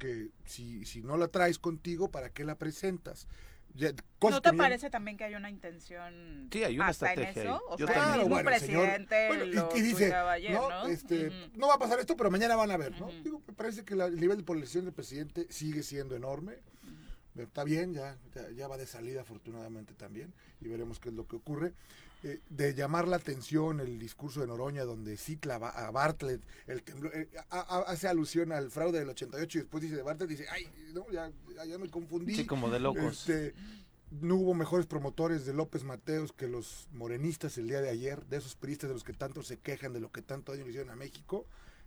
porque si, si no la traes contigo, ¿para qué la presentas? Ya- ¿No te parece también que hay una intención Sí, hay una hasta en estrategia eso? ahí. O Yo sea, también. el mismo bueno, el señor- presidente bueno, y- lo y, dice, ayer, ¿no? ¿no? Este, Ujú. no va a pasar esto, pero mañana van a ver, ¿no? Ujú. Digo, me parece que la- el nivel de polarización del presidente sigue siendo enorme. Pero Está bien, ya, ya, ya va de salida afortunadamente también, y veremos qué es lo que ocurre. Eh, de llamar la atención el discurso de Noroña, donde cita a Ba- a Bartlett, el temblor, eh, hace alusión al fraude del 88 y después dice de Bartlett, dice, ay, no, ya, ya, me confundí. Sí, como de locos. Este, no hubo mejores promotores de López Mateos que los morenistas el día de ayer, de esos priistas de los que tanto se quejan de lo que tanto daño hicieron a México.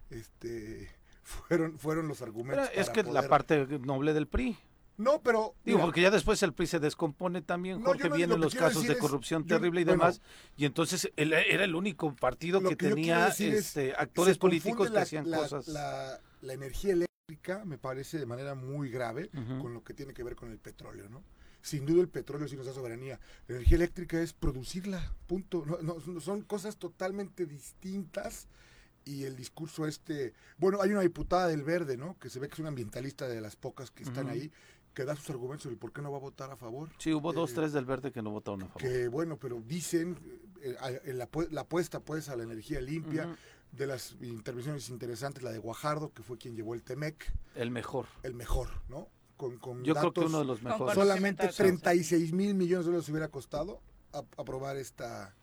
Este, fueron, fueron los Pero argumentos. es para que la parte noble del PRI. No, pero. Digo, mira, porque ya después el PRI se descompone también, No, Jorge, no- vienen lo los casos de es- corrupción yo- terrible y bueno, demás, y entonces él era el único partido que tenía es, este, actores políticos que hacían la- cosas. La, la energía eléctrica me parece de manera muy grave con lo que tiene que ver con el petróleo, ¿no? Sin duda el petróleo sí nos da soberanía. La energía eléctrica es producirla, punto. No, son cosas totalmente distintas y el discurso este... Bueno, hay una diputada del Verde, ¿no? Que se ve que es una ambientalista de las pocas que están ahí, que da sus argumentos sobre por qué no va a votar a favor. Sí, hubo dos, Eh, tres del verde que no votaron a favor. Que bueno, pero dicen eh, en la, la apuesta pues a la energía limpia, Ujú. de las intervenciones interesantes, la de Guajardo, que fue quien llevó el TEMEC, El mejor. el mejor, ¿no? Con, con Yo creo que datos, uno de los mejores. solamente de causa. 36 mil millones de dólares hubiera costado aprobar esta,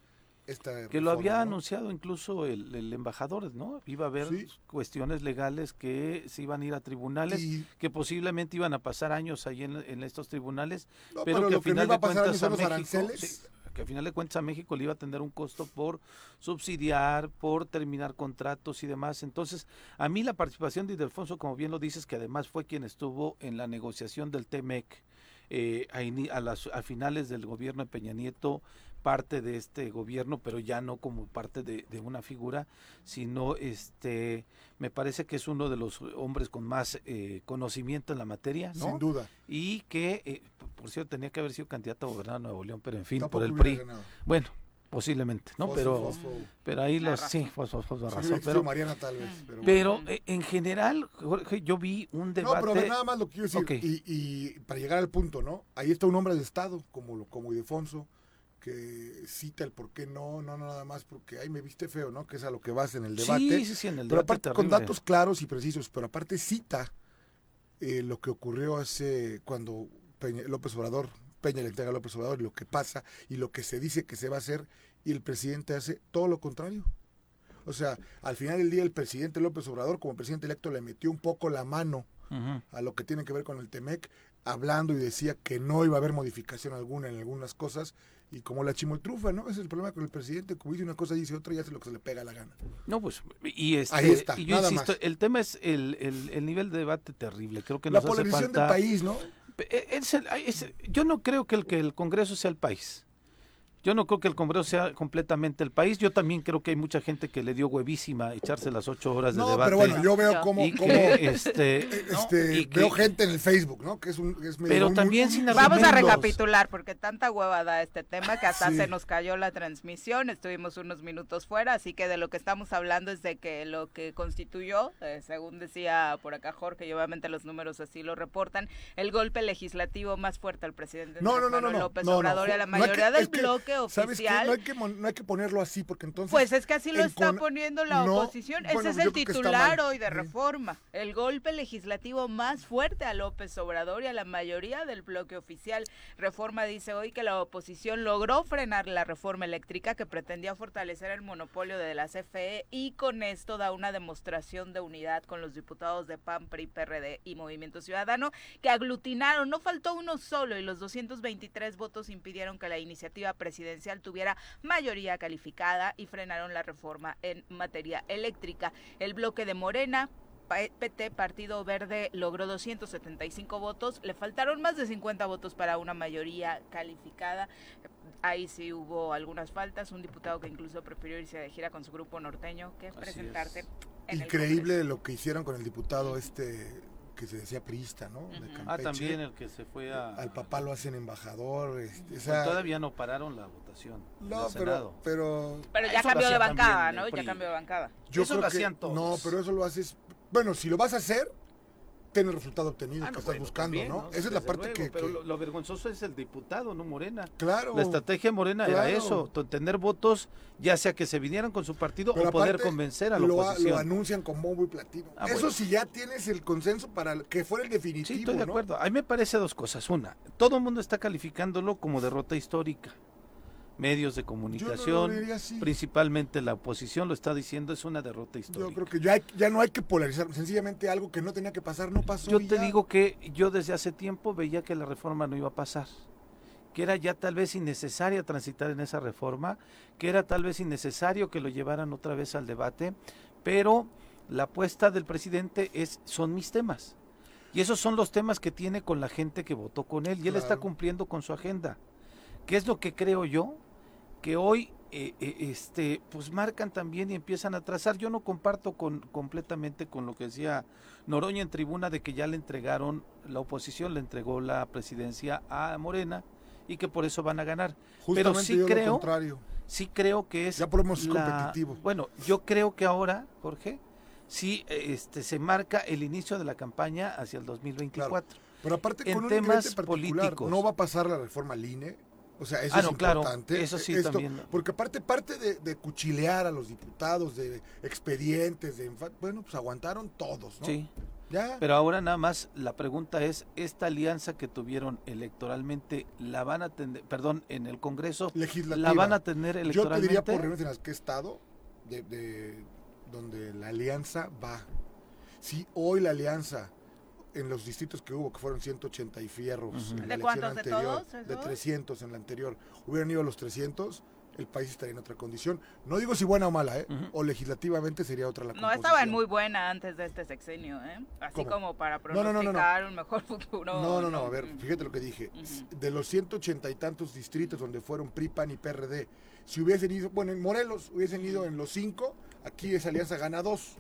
esta Que lo había ¿no? anunciado incluso el, el embajador, ¿no? Iba a haber Sí. cuestiones legales que se iban a ir a tribunales, Y- que posiblemente iban a pasar años ahí en, en estos tribunales, no, pero, pero que al que no final de cuentas a México, sí, que al final de cuentas a México le iba a tener un costo por subsidiar, por terminar contratos y demás. Entonces, a mí la participación de Ildefonso, como bien lo dices, que además fue quien estuvo en la negociación del TEMEC eh, a, a las, a finales del gobierno de Peña Nieto, parte de este gobierno, pero ya no como parte de, de una figura, sino este, me parece que es uno de los hombres con más eh, conocimiento en la materia, ¿no? Sin duda. y que, eh, por cierto, tenía que haber sido candidato a gobernar Nuevo León, pero en fin, Tampoco por el PRI. ganado. Bueno, posiblemente, ¿no? Fosfo, pero, fosfo. pero ahí los, razón. sí, fosfo, fosfo, Sí, razón, existido pero, Mariana tal vez. Pero, pero eh, en general, Jorge, yo vi un debate. No, pero a nada más lo que quiero decir. Y, y para llegar al punto, ¿no? Ahí está un hombre de Estado, como, lo- como Ildefonso, que cita el por qué no, no, no, nada más porque, ay, me viste feo, ¿no? Que es a lo que vas en el debate. Sí, sí, sí, en el pero debate aparte con datos claros y precisos, pero aparte cita eh, lo que ocurrió hace cuando Peña- López Obrador, Peña le entrega a López Obrador lo que pasa y lo que se dice que se va a hacer y el presidente hace todo lo contrario. O sea, al final del día el presidente López Obrador como presidente electo le metió un poco la mano a lo que tiene que ver con el TEMEC, hablando y decía que no iba a haber modificación alguna en algunas cosas, y como la chimoltrufa, ¿no? Ese es el problema con el presidente, como dice una cosa dice otra y hace lo que se le pega la gana. No, pues, y este, Ahí está, y yo nada insisto, más. el tema es el, el, el nivel de debate terrible. Creo que la nos hace polarización falta. del país, ¿no? Eh, es el- es- yo no creo que el, que el Congreso sea el país. Yo no creo que el Congreso sea completamente el país. Yo también creo que hay mucha gente que le dio huevísima echarse las ocho horas de No, debate. pero bueno, yo veo como, y como, que, este, eh, este, Y que- veo gente en el Facebook, ¿no? Que es un, es medio Pero un- también un- sin Vamos a recapitular porque tanta hueva da este tema que hasta Sí. se nos cayó la transmisión, estuvimos unos minutos fuera, así que de lo que estamos hablando es de que lo que constituyó, eh, según decía por acá Jorge, y obviamente los números así lo reportan, el golpe legislativo más fuerte al presidente No, no, Andrés no, no, Manuel no, López no, no, Obrador y a la no hay que- mayoría del es bloque ¿Sabes qué? oficial. No hay, que, no hay que ponerlo así, porque entonces... Pues es que así lo está con- poniendo la no, oposición. bueno, Ese es el titular hoy de Sí. reforma. El golpe legislativo más fuerte a López Obrador y a la mayoría del bloque oficial. Reforma dice hoy que la oposición logró frenar la reforma eléctrica que pretendía fortalecer el monopolio de la CFE y con esto da una demostración de unidad con los diputados de PAN, PRI, PRD y Movimiento Ciudadano que aglutinaron. No faltó uno solo y los 223 votos impidieron que la iniciativa presidencial tuviera mayoría calificada y frenaron la reforma en materia eléctrica. El bloque de Morena PT, Partido Verde, logró 275 votos. Le faltaron más de 50 votos para una mayoría calificada. Ahí sí hubo algunas faltas. Un diputado que incluso prefirió irse de gira con su grupo norteño que Así presentarse es. en el Increíble lo que hicieron con el diputado este que se decía priista, ¿no? De Ujú. Ah, también el que se fue a... Al papá lo hacen embajador. Este, o Pues todavía no pararon la votación no, el pero, Senado. pero Pero ya cambió de bancada, ¿no? Ya cambió de bancada. yo Eso creo lo que- hacían todos. No, pero eso lo haces. Bueno, si lo vas a hacer, tener el resultado obtenido Ah, que estás bueno, buscando, también, ¿no? Esa es la parte luego, que, Pero que- lo, lo vergonzoso es el diputado, no Morena. claro. La estrategia de Morena era eso, tener votos, ya sea que se vinieran con su partido Pero o poder convencer a la lo, oposición. lo anuncian con bombo y platino. Ah, Eso bueno. sí ya tienes el consenso para que fuera el definitivo, Sí, estoy de ¿no? acuerdo. A mí me parece dos cosas. Una, todo el mundo está calificándolo como derrota histórica. Medios de comunicación, no principalmente la oposición lo está diciendo, es una derrota histórica. Yo creo que ya, hay- ya no hay que polarizar. Sencillamente algo que no tenía que pasar no pasó. Yo te ya. digo que yo desde hace tiempo veía que la reforma no iba a pasar, que era ya tal vez innecesaria transitar en esa reforma, que era tal vez innecesario que lo llevaran otra vez al debate, pero la apuesta del presidente es son mis temas. Y esos son los temas que tiene con la gente que votó con él y él está cumpliendo con su agenda. ¿Qué es lo que creo yo? Que hoy eh, eh, este pues marcan también y empiezan a trazar. Yo no comparto con completamente con lo que decía Noroña en tribuna de que ya le entregaron, la oposición le entregó la presidencia a Morena y que por eso van a ganar. Pero Justamente sí yo lo creo, contrario. sí creo que es Ya podemos ser la- competitivos. Bueno, yo creo que ahora, Jorge, sí este se marca el inicio de la campaña hacia el 2024. Pero aparte en con un temas políticos. no va a pasar la reforma al INE. O sea, eso Ah, es claro, importante. eso sí Esto- también. Porque aparte, parte de, de cuchilear a los diputados, de expedientes, de bueno, pues aguantaron todos, ¿no? Sí, Ya. pero ahora nada más la pregunta es, esta alianza que tuvieron electoralmente, la van a tener, perdón, en el Congreso, legislativa. la van a tener Yo te electoralmente. diría por reuniones en las que he estado, de, de- donde la alianza va. Si hoy la alianza, en los distritos que hubo, que fueron 180 y fierros en la ¿De elección cuántos? ¿De anterior, todos de esos? 300 en la anterior, hubieran ido los 300, el país estaría en otra condición. No digo si buena o mala, ¿eh? O legislativamente sería otra la No composición. estaba en muy buena antes de este sexenio, ¿eh? Así ¿Cómo? como para No, no, no, no, no. pronosticar un mejor futuro. No, no, no, a ver, Mm. fíjate lo que dije. De los 180 y tantos distritos donde fueron PRI, PAN y PRD, si hubiesen ido, bueno, en Morelos hubiesen ido en los cinco, aquí esa alianza gana dos.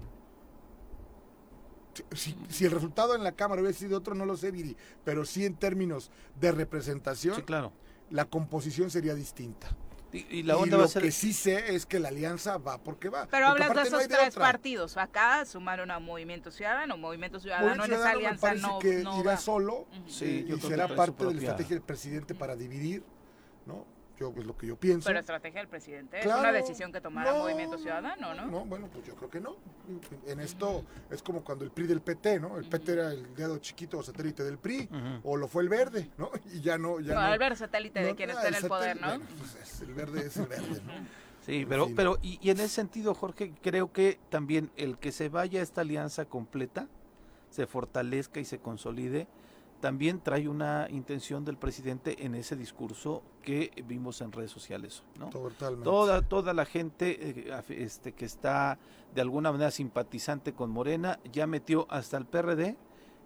Si, si- el resultado en la Cámara hubiese sido otro, no lo sé, Viri, pero sí en términos de representación, Sí, claro. la composición sería distinta. Y, y la y onda lo va a ser que sí sé es que la alianza va porque va. Pero Porque hablas de no esos hay de tres otra. partidos. Acá sumaron a Movimiento Ciudadano. Movimiento Ciudadano Movimiento en esa Ciudadano me alianza no, que no irá va. solo. Sí, yo y creo que será parte de la estrategia del presidente para dividir, ¿no? Yo es lo que yo pienso. Pero estrategia del presidente. es Claro. una decisión que tomará No, Movimiento Ciudadano, ¿no? No, bueno, pues yo creo que no. En esto es como cuando el PRI del PT, ¿no? El PT era el dedo chiquito o satélite del PRI, o lo fue el verde, ¿no? Y ya no, ya No, no. al ver satélite de no, quien ah, está en el poder, ¿no? bueno, pues es- el verde es el verde, ¿no? Sí, pero, pero y, y en ese sentido, Jorge, creo que también el que se vaya esta alianza completa, se fortalezca y se consolide, también trae una intención del presidente en ese discurso que vimos en redes sociales, ¿no? Totalmente. Toda, toda la gente eh, este, que está de alguna manera simpatizante con Morena ya metió hasta el PRD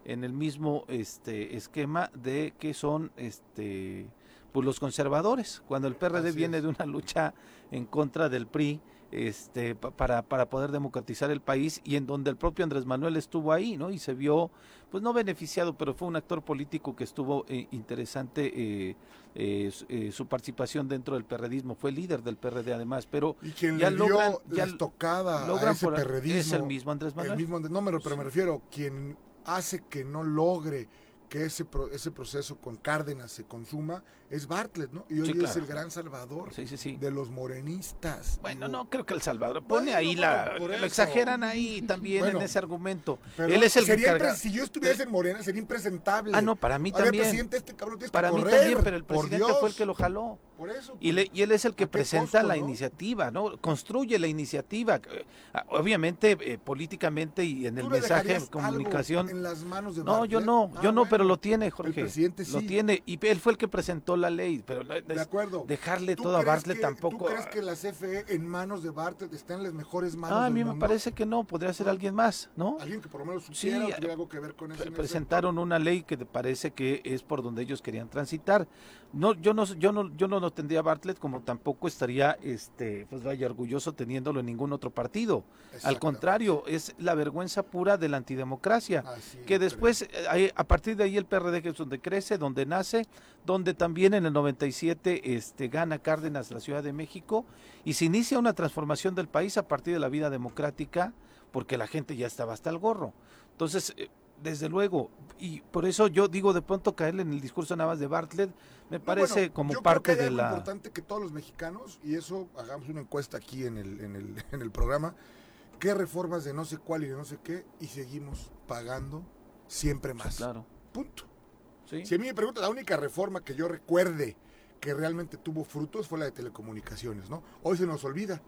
en el mismo este esquema de que son este pues los conservadores cuando el PRD Así viene es. de una lucha en contra del PRI este pa- para, para poder democratizar el país y en donde el propio Andrés Manuel estuvo ahí no y se vio pues no beneficiado pero fue un actor político que estuvo eh, interesante eh, eh, su- eh, su participación dentro del perredismo. Fue líder del PRD además pero Y quien ya le dio logran- ya la estocada a logran ese por- perredismo, es el mismo Andrés el Manuel. mismo, no, pero, pero me refiero, quien hace que no logre que ese, pro- ese proceso con Cárdenas se consuma es Bartlett, ¿no? Y hoy Sí, es claro. el gran salvador sí sí de los morenistas. Bueno, Digo, no creo que El Salvador pone Bueno, ahí la lo exageran ahí también Bueno, en ese argumento. pero Él es el sería encargado. impre- Si yo estuviese en Morena, sería impresentable. Ah, no, para mí A ver, también. presidente, este cabrón tienes que Para mí correr, también, pero el presidente fue el que lo jaló. Por eso. Y, le- y él es el que ¿A qué presenta costo, la no? iniciativa, ¿no? Construye la iniciativa. Eh, ah, Obviamente, eh, políticamente y en el ¿Tú le mensaje de comunicación. En las manos de No, yo no, Ah, yo no, pero lo tiene, Jorge. presidente Lo sí. tiene. Y él fue el que presentó la ley, pero De acuerdo. dejarle ¿Tú todo a Bartlett que- tampoco. ¿Tú crees que la CFE en manos de Bartlett está en las mejores manos Ah, a mí me mundo? parece que no, podría ser alguien más, ¿no? Alguien que por lo menos supiera Sí, o tuviera algo que ver con eso. Pre- en ese presentaron una ley que te parece que es por donde ellos querían transitar. No, yo no, yo no, yo no lo tendría Bartlett como tampoco estaría, este, pues vaya orgulloso teniéndolo en ningún otro partido. Al contrario, es la vergüenza pura de la antidemocracia. Así que es, después, eh, a partir de ahí el PRD que es donde crece, donde nace, donde también en el 97 este, gana Cárdenas la Ciudad de México y se inicia una transformación del país a partir de la vida democrática porque la gente ya estaba hasta el gorro. Entonces, eh, Desde luego, y por eso yo digo de pronto caerle en el discurso nada más de Bartlett, me No, parece bueno, como yo parte creo que hay de algo la... importante que todos los mexicanos, y eso hagamos una encuesta aquí en el, en el, en el programa, qué reformas de no sé cuál y de no sé qué, y seguimos pagando siempre más. Claro, Punto. sí, Si a mí me preguntan, la única reforma que yo recuerde que realmente tuvo frutos fue la de telecomunicaciones, ¿no? Hoy se nos olvida,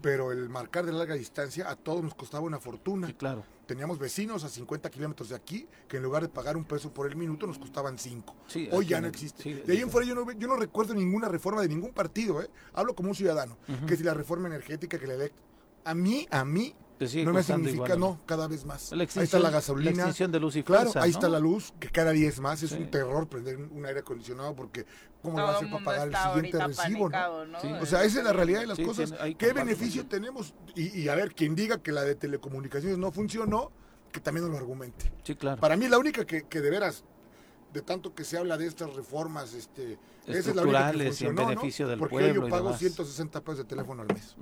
pero el marcar de larga distancia a todos nos costaba una fortuna. sí, claro. Teníamos vecinos a 50 kilómetros de aquí que en lugar de pagar un peso por el minuto nos costaban cinco. Sí, Hoy ya no existe. sí, de ahí en fuera yo no, yo no recuerdo ninguna reforma de ningún partido, ¿eh? Hablo como un ciudadano. Ujú. Que si la reforma energética, que la elect... A mí, a mí, Te sigue no me significa, igual, no, cada vez más. La ahí está la la gasolina. extinción de luz y Claro, fuerza, ahí ¿no? está la luz, que cada día es más. Es Sí. un terror prender un aire acondicionado porque ¿cómo le va a Todo hacer para pagar el siguiente recibo, no? panicado, ¿no? Sí. O sea, esa es la realidad de las Sí, cosas. tiene- ¿Qué beneficio tenemos? Y, y a ver, quien diga que la de telecomunicaciones no funcionó, que también nos lo argumente. Sí, claro. Para mí la única que, que de veras, de tanto que se habla de estas reformas, este, es Estructurales y en beneficio ¿no? del Porque pueblo yo y pago demás. 160 pesos de teléfono al mes,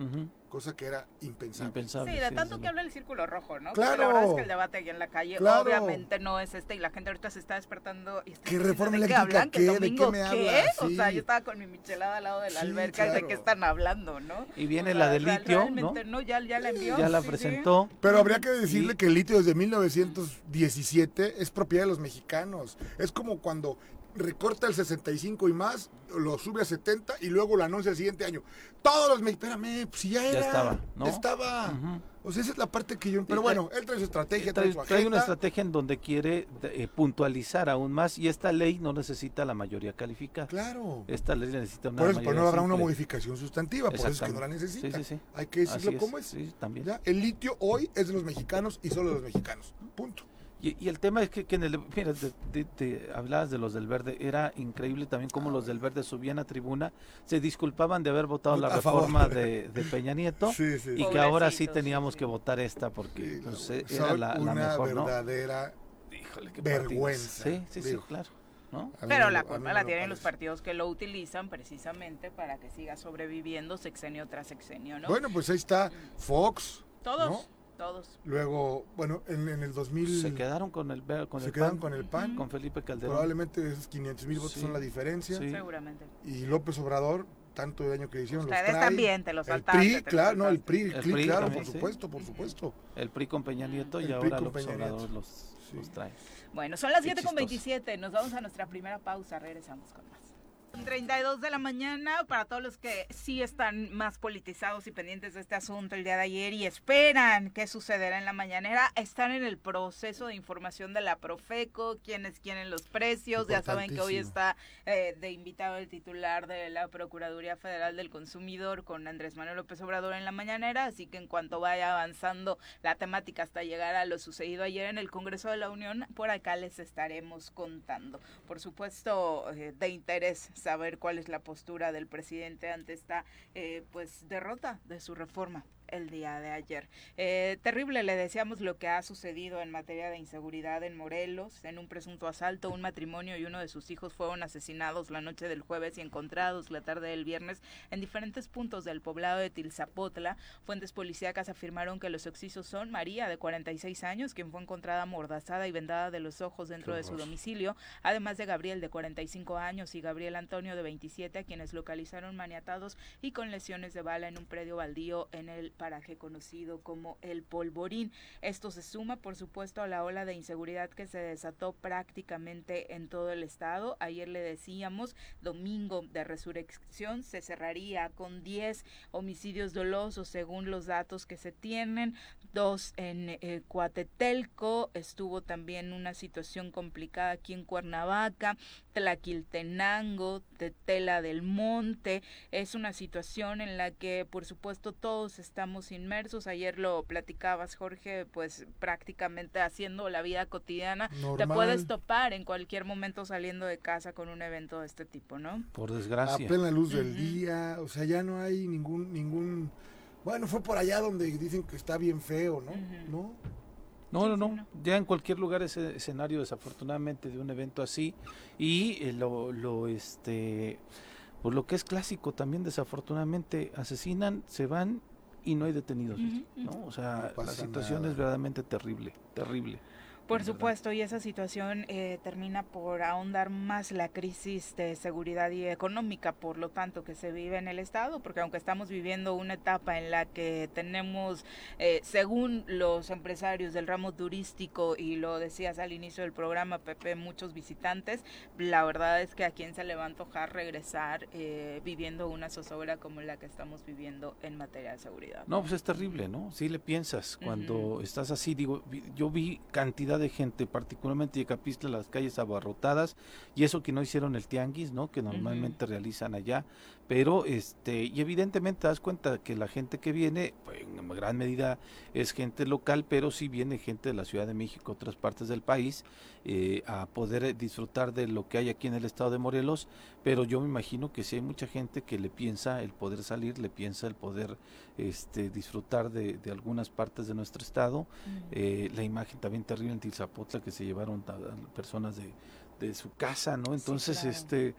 cosa que era impensable. Impensable. Sí, de sí, tanto que habla el círculo rojo, ¿no? Claro. Porque La verdad es que el debate aquí en la calle Claro. obviamente no es este y la gente ahorita se está despertando y está ¿Qué reforma ¿de qué eléctrica hablan? ¿Que qué? el ¿De qué domingo me qué? hablas? O sea, Sí. yo estaba con mi michelada al lado de la Sí, alberca y de qué están hablando, ¿no? Y viene O la de litio, ¿no? no, ya, ya la envió. Ya la sí, sí. presentó. Pero habría que decirle Y- que el litio desde 1917 es propiedad de los mexicanos. Es como cuando recorta el 65 y más, lo sube a 70 y luego lo anuncia el siguiente año. Todos los mexicanos, espérame, pues ya era. estaba, ¿no? ya estaba. O sea, esa es la parte que yo... Pero bueno, él trae su estrategia, trae, Trae, su trae una estrategia en donde quiere eh, puntualizar aún más y esta ley no necesita la mayoría calificada. Claro. Esta ley necesita una Por eso mayoría no habrá una modificación sustantiva, por eso es que no la necesita. Sí, sí, sí. Hay que decirlo como es. Sí, también. ¿ya? El litio hoy es de los mexicanos y solo de los mexicanos. Punto. Y, y el tema es que, que en el, mira, te, te- te hablabas de los del verde, era increíble también cómo los del verde subían a tribuna, se disculpaban de haber votado la A reforma de, de Peña Nieto Sí, sí. y que ahora sí teníamos sí, que votar esta porque Sí, pues, no, son era la, la una mejor, ¿no? verdadera Híjole, vergüenza, partidos. Sí, sí, digo. sí, claro. Pero la culpa la lo tienen los partidos que lo utilizan precisamente para que siga sobreviviendo sexenio tras sexenio, ¿no? Bueno, pues ahí está Fox. todos, ¿no? Todos. Luego, bueno, en, en el 2000 Se quedaron con el, con se el quedaron PAN, con el PAN. con Felipe Calderón. Probablemente esos 500 mil votos Sí. son la diferencia. Sí. Seguramente. Y López Obrador, tanto de año que hicieron, los Ustedes trae. también, te los El saltaste. PRI, te los claro, no, el. PRI, el El PRI, PRI claro, también, por sí. supuesto, por supuesto. El PRI con Peña Nieto y El PRI ahora con López Peña Obrador los, Sí. los trae. Bueno, son las Qué 7 con 27. Nos vamos a nuestra primera pausa. Regresamos con más. 32 de la mañana. Para todos los que sí están más politizados y pendientes de este asunto el día de ayer y esperan qué sucederá en la mañanera, están en el proceso de información de la Profeco, quienes quieren los precios, ya saben que hoy está eh, de invitado el titular de la Procuraduría Federal del Consumidor con Andrés Manuel López Obrador en la mañanera, así que en cuanto vaya avanzando la temática hasta llegar a lo sucedido ayer en el Congreso de la Unión, por acá les estaremos contando. Por supuesto, eh, de interés saber cuál es la postura del presidente ante esta eh, pues derrota de su reforma el día de ayer. Eh, terrible, le decíamos lo que ha sucedido en materia de inseguridad en Morelos. En un presunto asalto, un matrimonio y uno de sus hijos fueron asesinados la noche del jueves y encontrados la tarde del viernes en diferentes puntos del poblado de Tilzapotla. Fuentes policíacas afirmaron que los oxisos son María, de 46 años, quien fue encontrada amordazada y vendada de los ojos dentro de su domicilio, además de Gabriel, de 45 años, y Gabriel Antonio, de 27, a quienes localizaron maniatados y con lesiones de bala en un predio baldío en el paraje conocido como El Polvorín. Esto se suma, por supuesto, a la ola de inseguridad que se desató prácticamente en todo el estado. Ayer le decíamos, domingo de resurrección se cerraría con 10 homicidios dolosos según los datos que se tienen, dos en eh, Coatetelco, estuvo también una situación complicada aquí en Cuernavaca, Tlaquiltenango, Tetela del Monte, es una situación en la que por supuesto todos estamos inmersos, ayer lo platicabas Jorge, pues prácticamente haciendo la vida cotidiana, te puedes topar en cualquier momento saliendo de casa con un evento de este tipo, ¿no? Por A desgracia. plena luz del día, o sea, ya no hay ningún, ningún... Bueno, fue por allá donde dicen que está bien feo, ¿no? ¿No? No, no, no. no. Ya en cualquier lugar ese escenario desafortunadamente de un evento así y eh, lo, lo este pues lo que es clásico también desafortunadamente asesinan, se van y no hay detenidos, ¿no? O sea, No la situación nada. es verdaderamente terrible, terrible. Por supuesto, y esa situación eh, termina por ahondar más la crisis de seguridad y económica, por lo tanto, que se vive en el Estado, porque aunque estamos viviendo una etapa en la que tenemos, eh, según los empresarios del ramo turístico, y lo decías al inicio del programa, Pepe, muchos visitantes, la verdad es que a quien se le va a antojar regresar eh, viviendo una zozobra como la que estamos viviendo en materia de seguridad. No, pues es terrible, ¿no? Si le piensas, cuando estás así, digo, yo vi cantidad de gente, particularmente de Capistla, las calles abarrotadas, y eso que no hicieron el tianguis, ¿no? Que normalmente realizan allá, pero este, y evidentemente te das cuenta que la gente que viene, pues, en gran medida es gente local, pero sí viene gente de la Ciudad de México, otras partes del país, eh, a poder disfrutar de lo que hay aquí en el estado de Morelos, pero yo me imagino que sí hay mucha gente que le piensa el poder salir, le piensa el poder este, disfrutar de, algunas partes de nuestro estado, eh, la imagen también terrible en Tizapotla que se llevaron a, personas de, de, su casa, ¿no? Entonces, este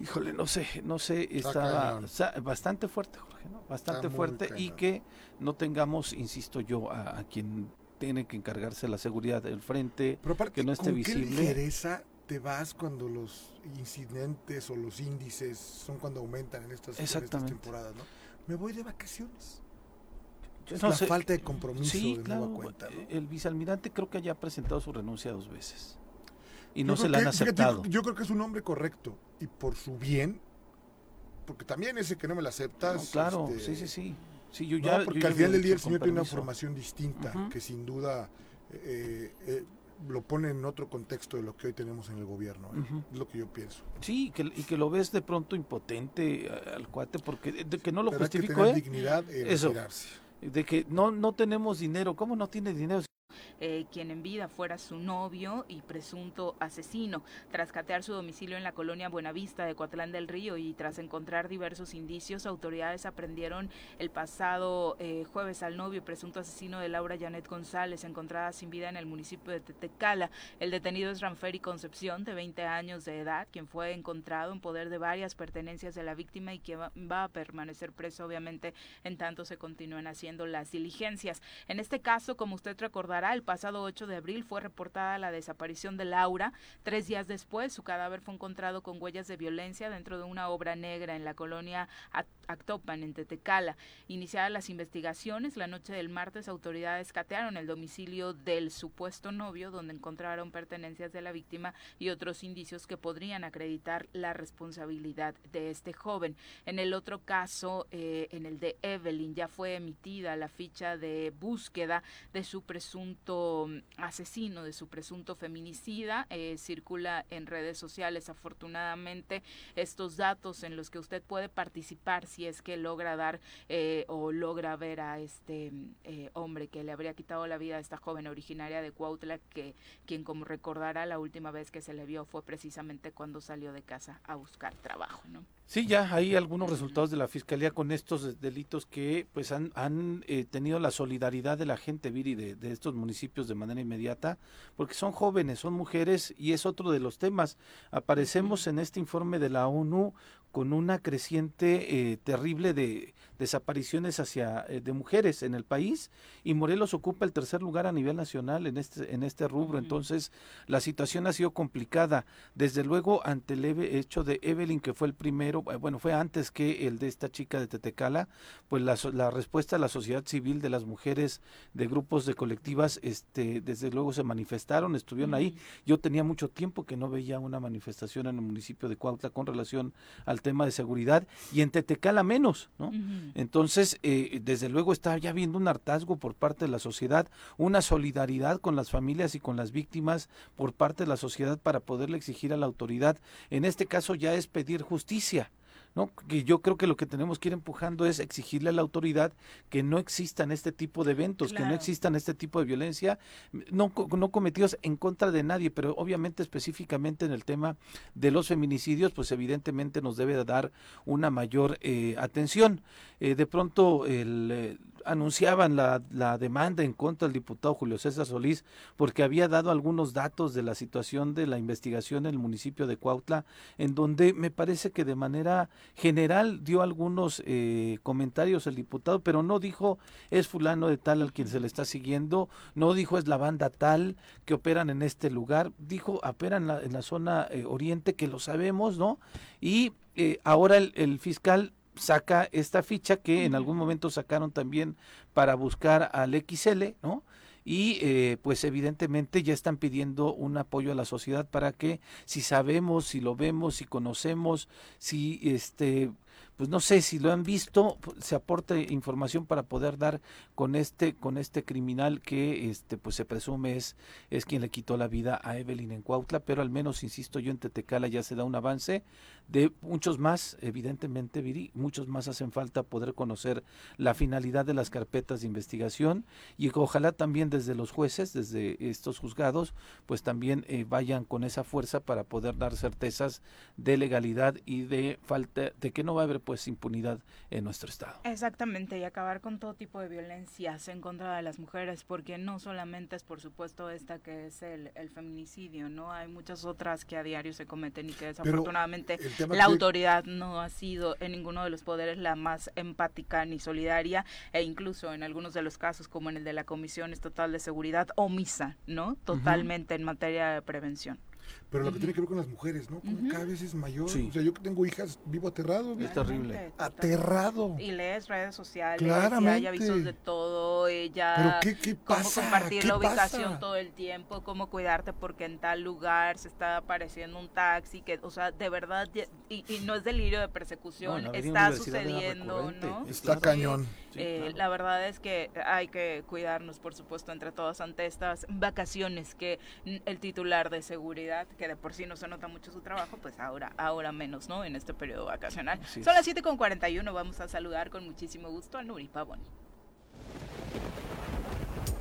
híjole, no sé, no sé, estaba bastante fuerte, Jorge, ¿no? Bastante fuerte y que no tengamos, insisto yo, a, quien tiene que encargarse la seguridad del frente, que no esté ¿con visible. Qué te vas cuando los incidentes o los índices son cuando aumentan en estas, temporadas, ¿no? Me voy de vacaciones. Es la falta de compromiso de nueva cuenta, El vicealmirante creo que haya presentado su renuncia dos veces y no se la han aceptado. yo creo que es un hombre correcto y por su bien, porque también ese que no me la aceptas. claro, este, sí, sí, sí. yo ya, porque al final del día el señor tiene una formación distinta que sin duda eh, eh, lo pone en otro contexto de lo que hoy tenemos en el gobierno. ¿eh? Es lo que yo pienso. Sí, que, y que lo ves de pronto impotente al cuate porque de, que no lo. Hay que dignidad Eso, de que no, no tenemos dinero. ¿Cómo no tiene dinero? Eh, quien en vida fuera su novio y presunto asesino. Tras catear su domicilio en la colonia Buenavista de Coatlán del Río y tras encontrar diversos indicios, autoridades aprendieron el pasado eh, jueves al novio y presunto asesino de Laura Janet González, encontrada sin vida en el municipio de Tetecala. El detenido es Ranferi Concepción, de 20 años de edad, quien fue encontrado en poder de varias pertenencias de la víctima y que va, a permanecer preso, obviamente, en tanto se continúen haciendo las diligencias. En este caso, como usted recordará, el pasado 8 de abril fue reportada la desaparición de Laura. Tres días después, su cadáver fue encontrado con huellas de violencia dentro de una obra negra en la colonia Actopan, en Tetecala. Iniciadas las investigaciones, la noche del martes, autoridades catearon el domicilio del supuesto novio, donde encontraron pertenencias de la víctima y otros indicios que podrían acreditar la responsabilidad de este joven. En el otro caso, eh, en el de Evelyn, ya fue emitida la ficha de búsqueda de su presunto asesino, de su presunto feminicida. Eh, circula en redes sociales, afortunadamente, estos datos en los que usted puede participar si es que logra dar eh, o logra ver a este eh, hombre que le habría quitado la vida a esta joven originaria de Cuautla, que quien como recordará la última vez que se le vio fue precisamente cuando salió de casa a buscar trabajo, ¿no? Sí, ya hay algunos resultados de la fiscalía con estos delitos que pues han, han eh, tenido la solidaridad de la gente, Viri, de, de, estos municipios de manera inmediata, porque son jóvenes, son mujeres y es otro de los temas. Aparecemos en este informe de la ONU con una creciente eh, terrible de desapariciones hacia eh, de mujeres en el país y Morelos ocupa el tercer lugar a nivel nacional en este en este rubro. Entonces la situación ha sido complicada. Desde luego ante el hecho de Evelyn que fue el primero eh, bueno fue antes que el de esta chica de Tetecala pues la, la respuesta de la sociedad civil de las mujeres de grupos de colectivas este desde luego se manifestaron estuvieron ahí. Yo tenía mucho tiempo que no veía una manifestación en el municipio de Cuautla con relación al tema de seguridad y en Tetecala menos, ¿no? Entonces, eh, desde luego está ya viendo un hartazgo por parte de la sociedad, una solidaridad con las familias y con las víctimas por parte de la sociedad para poderle exigir a la autoridad. En este caso ya es pedir justicia. ¿No? Que yo creo que lo que tenemos que ir empujando es exigirle a la autoridad que no existan este tipo de eventos, que no existan este tipo de violencia, no, no cometidos en contra de nadie, pero obviamente específicamente en el tema de los feminicidios, pues evidentemente nos debe dar una mayor eh, atención. Eh, de pronto el, eh, anunciaban la, la, demanda en contra del diputado Julio César Solís porque había dado algunos datos de la situación de la investigación en el municipio de Cuautla, en donde me parece que de manera general dio algunos eh, comentarios el diputado, pero no dijo es fulano de tal al quien se le está siguiendo, no dijo es la banda tal que operan en este lugar, dijo operan en la, en la zona eh, oriente que lo sabemos, ¿no? Y eh, ahora el, el fiscal saca esta ficha que en algún momento sacaron también para buscar al XL, ¿no? Y eh, pues evidentemente ya están pidiendo un apoyo a la sociedad para que si sabemos, si lo vemos, si conocemos, si este pues no sé si lo han visto, se aporte información para poder dar con este con este criminal que este pues se presume es es quien le quitó la vida a Evelyn en Cuautla, pero al menos insisto yo en Tetecala ya se da un avance de muchos más, evidentemente Viri, muchos más hacen falta poder conocer la finalidad de las carpetas de investigación y ojalá también desde los jueces, desde estos juzgados, pues también eh, vayan con esa fuerza para poder dar certezas de legalidad y de falta de que no va a haber pues impunidad en nuestro estado. Exactamente, y acabar con todo tipo de violencias en contra de las mujeres, porque no solamente es por supuesto esta que es el, el feminicidio, ¿no? Hay muchas otras que a diario se cometen y que desafortunadamente la autoridad no ha sido en ninguno de los poderes la más empática ni solidaria, e incluso en algunos de los casos, como en el de la Comisión Estatal de Seguridad, omisa, ¿no? Totalmente uh -huh. en materia de prevención. Pero lo que tiene que ver con las mujeres, ¿no? Como cada vez es mayor. Sí. O sea, yo que tengo hijas, vivo aterrado. Es terrible. Aterrado. Y lees redes sociales, Claramente. y hay avisos de todo, ya ¿Pero qué, qué pasa? cómo compartir ¿Qué la ubicación pasa? todo el tiempo, cómo cuidarte porque en tal lugar se está apareciendo un taxi, que, o sea, de verdad, y, y no es delirio de persecución, No, está sucediendo, ¿no? Está cañón. Sí, eh, claro. La verdad es que hay que cuidarnos, por supuesto, entre todos ante estas vacaciones que el titular de seguridad, que de por sí no se nota mucho su trabajo, pues ahora, ahora menos, ¿no? En este periodo vacacional. Así Son es. las 7 con 41, vamos a saludar con muchísimo gusto a Nuri Pavón.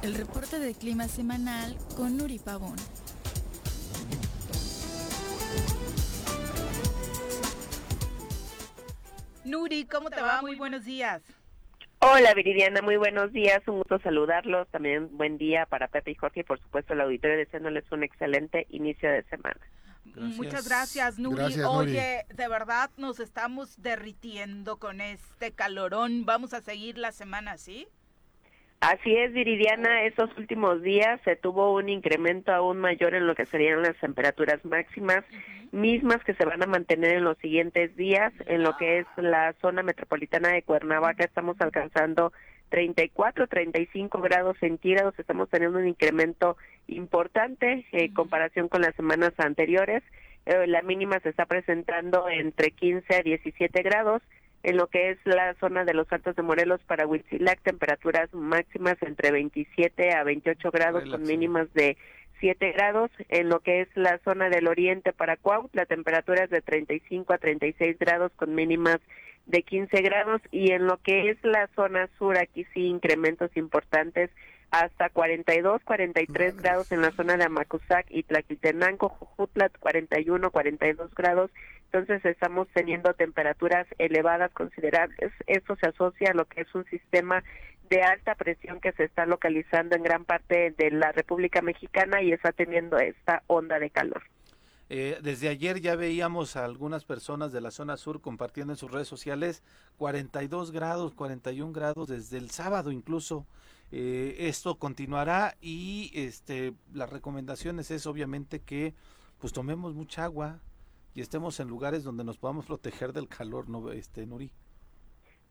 El reporte de clima semanal con Nuri Pavón. Nuri, ¿cómo te va? Muy buenos días. Hola Viridiana, muy buenos días, un gusto saludarlos, también buen día para Pepe y Jorge y por supuesto el auditorio deseándoles un excelente inicio de semana. Gracias. Muchas gracias, Nuri. Gracias, Nuri. Oye, de verdad nos estamos derritiendo con este calorón. Vamos a seguir la semana, ¿sí? Así es, Viridiana, estos últimos días se tuvo un incremento aún mayor en lo que serían las temperaturas máximas, mismas que se van a mantener en los siguientes días. En lo que es la zona metropolitana de Cuernavaca estamos alcanzando 34, 35 grados centígrados, estamos teniendo un incremento importante en comparación con las semanas anteriores. Eh, la mínima se está presentando entre 15 a 17 grados en lo que es la zona de los Altos de Morelos para Huitzilac, temperaturas máximas entre 27 a 28 grados con mínimas de 7 grados. En lo que es la zona del oriente para Cuautla, temperaturas de 35 a 36 grados con mínimas de 15 grados. Y en lo que es la zona sur, aquí sí incrementos importantes hasta 42, 43 Madres. grados en la zona de Amacuzac y Tlaquiltenango, Jujutla 41, 42 grados. Entonces estamos teniendo temperaturas elevadas considerables. Esto se asocia a lo que es un sistema de alta presión que se está localizando en gran parte de la República Mexicana y está teniendo esta onda de calor. Eh, desde ayer ya veíamos a algunas personas de la zona sur compartiendo en sus redes sociales 42 grados, 41 grados desde el sábado incluso. Eh, esto continuará y este las recomendaciones es obviamente que pues tomemos mucha agua y estemos en lugares donde nos podamos proteger del calor, ¿no? Este, Nuri.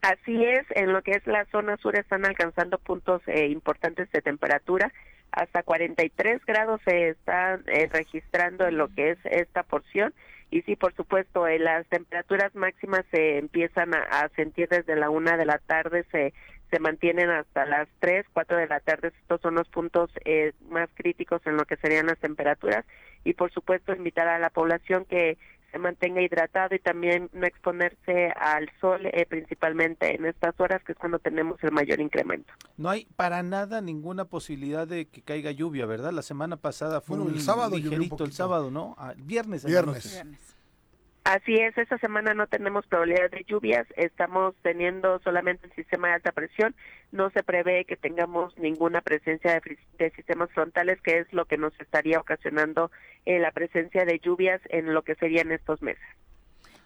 Así es, en lo que es la zona sur están alcanzando puntos eh, importantes de temperatura. Hasta 43 grados se están eh, registrando en lo que es esta porción. Y sí, por supuesto, eh, las temperaturas máximas se empiezan a, a sentir desde la una de la tarde, se, se mantienen hasta las 3, 4 de la tarde. Estos son los puntos eh, más críticos en lo que serían las temperaturas. Y por supuesto, invitar a la población que se mantenga hidratado y también no exponerse al sol, eh, principalmente en estas horas, que es cuando tenemos el mayor incremento. No hay para nada ninguna posibilidad de que caiga lluvia, ¿verdad? La semana pasada fue Bueno, un el sábado un ligerito, el sábado, ¿no? Ah, viernes. Viernes. Viernes. Así es, esta semana no tenemos probabilidad de lluvias, estamos teniendo solamente el sistema de alta presión, no se prevé que tengamos ninguna presencia de, sistemas frontales, que es lo que nos estaría ocasionando eh, la presencia de lluvias en lo que serían estos meses.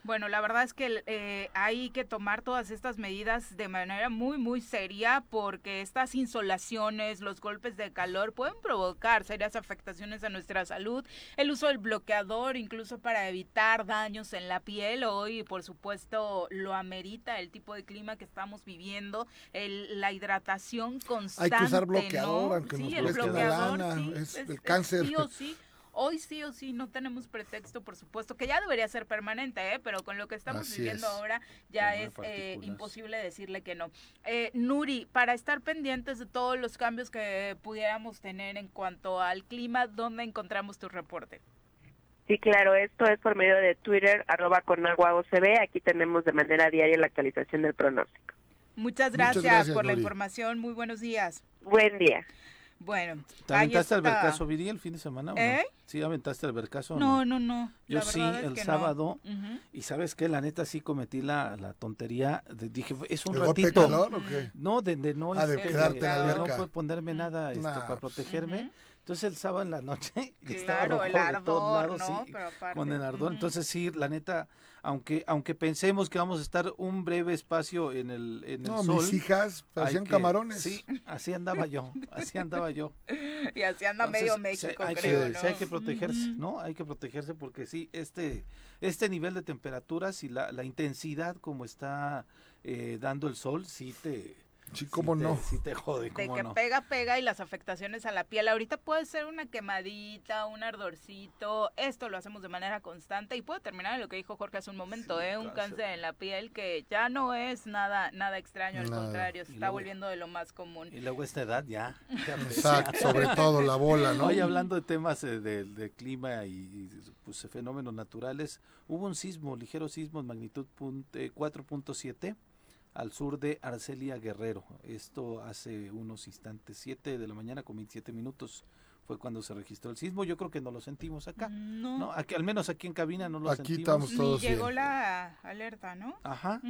Bueno, la verdad es que eh, hay que tomar todas estas medidas de manera muy, muy seria porque estas insolaciones, los golpes de calor pueden provocar serias afectaciones a nuestra salud. El uso del bloqueador, incluso para evitar daños en la piel, hoy por supuesto lo amerita el tipo de clima que estamos viviendo, el, la hidratación constante. Hay que usar bloqueador, ¿no? aunque sí, nos el bloqueador, una lana, sí, es es- el cáncer. sí o sí. Hoy sí o sí no tenemos pretexto, por supuesto, que ya debería ser permanente, ¿eh? pero con lo que estamos Así viviendo es. ahora ya es eh, imposible decirle que no. Eh, Nuri, para estar pendientes de todos los cambios que pudiéramos tener en cuanto al clima, ¿dónde encontramos tu reporte? Sí, claro, esto es por medio de Twitter, arroba con agua OCB. Aquí tenemos de manera diaria la actualización del pronóstico. Muchas Muchas gracias, por la información, muy buenos días. Buen día. Bueno, ¿Te aventaste el está. vercazo, Viri, el fin de semana? o no? ¿Eh? ¿Sí aventaste el vercazo o No, no, no. Yo sí, el que no. sábado. Y sabes qué, la neta sí cometí la, la tontería. de- dije, es un ¿El golpe de ratito. calor o qué? No, de, de no, Ah, de este, en la de no ponerme nada este, Nah, para protegerme. Entonces el sábado en la noche estaba Claro, rojo el de ardor, todos lados, ¿no? sí, Pero aparte, con el ardor. Entonces sí, la neta, aunque aunque pensemos que vamos a estar un breve espacio en el, en el No, sol. mis hijas parecían que- camarones. Sí, así andaba yo, así andaba yo. Y así anda medio Entonces, México, hay creo, que, ¿no? sí hay que protegerse. ¿no? Hay que protegerse porque sí, este, este nivel de temperaturas y la, la intensidad como está eh, dando el sol, sí te... Sí, cómo no. Sí te jode, De cómo que no. pega, pega y las afectaciones a la piel. Ahorita puede ser una quemadita, un ardorcito. Esto lo hacemos de manera constante y puede terminar en lo que dijo Jorge hace un momento, ¿eh? Un cáncer. cáncer en la piel que ya no es nada nada extraño, al Nada. contrario, se Y está luego- volviendo de lo más común. Y luego esta edad ya. ya Exacto, sobre todo la bola, ¿no? Hoy hablando de temas eh, de, de clima y, y, pues, fenómenos naturales, hubo un sismo, ligero sismo en magnitud eh, 4.7 al sur de Arcelia Guerrero. Esto hace unos instantes, 7 de la mañana con 27 minutos fue cuando se registró el sismo. Yo creo que no lo sentimos acá. No, No, aquí, al menos aquí en cabina no lo Aquí sentimos. estamos ni todos llegó bien. la alerta, ¿no? Ajá.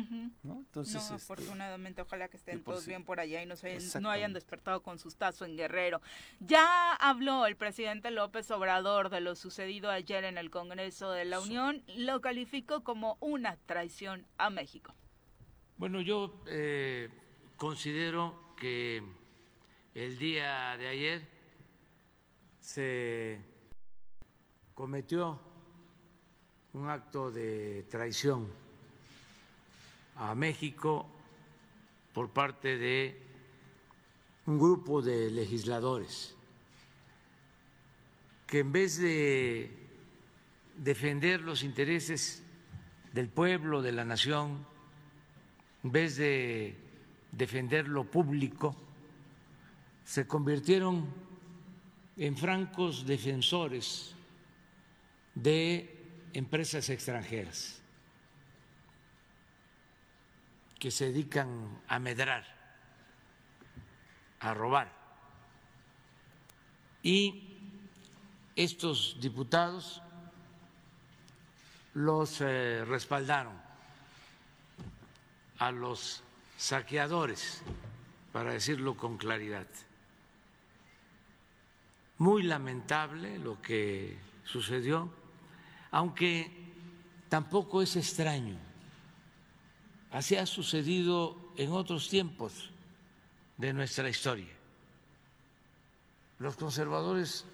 ¿no? Entonces, no, este, afortunadamente, ojalá que estén todos bien por allá y no, se hayan, no hayan despertado con sustazo en Guerrero. Ya habló el presidente López Obrador de lo sucedido ayer en el Congreso de la Unión, lo calificó como una traición a México. Bueno, yo eh, considero que el día de ayer se cometió un acto de traición a México por parte de un grupo de legisladores que en vez de defender los intereses del pueblo, de la nación, en vez de defender lo público, se convirtieron en francos defensores de empresas extranjeras que se dedican a medrar, a robar. Y estos diputados los eh, respaldaron a los saqueadores, para decirlo con claridad. Muy lamentable lo que sucedió, aunque tampoco es extraño. Así ha sucedido en otros tiempos de nuestra historia. Los conservadores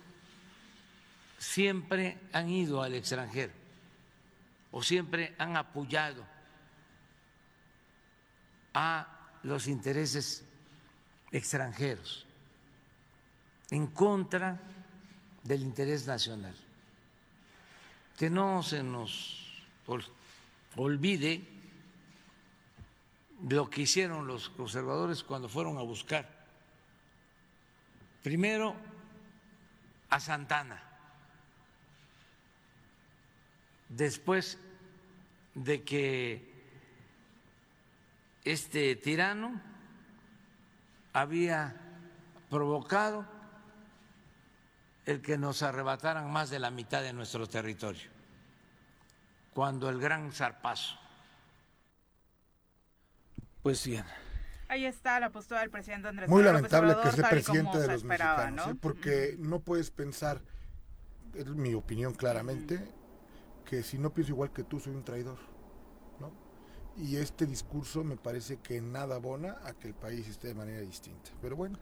siempre han ido al extranjero o siempre han apoyado a los intereses extranjeros en contra del interés nacional. Que no se nos ol- olvide lo que hicieron los conservadores cuando fueron a buscar primero a Santana, después de que este tirano había provocado el que nos arrebataran más de la mitad de nuestro territorio. cuando el gran zarpazo. Pues bien. Ahí está la postura del presidente Andrés Muy Manuel López lamentable que sea presidente de los esperaba, mexicanos, ¿no? ¿eh? porque no puedes pensar, es mi opinión claramente, que si no pienso igual que tú soy un traidor. Y este discurso me parece que nada abona a que el país esté de manera distinta. Pero bueno,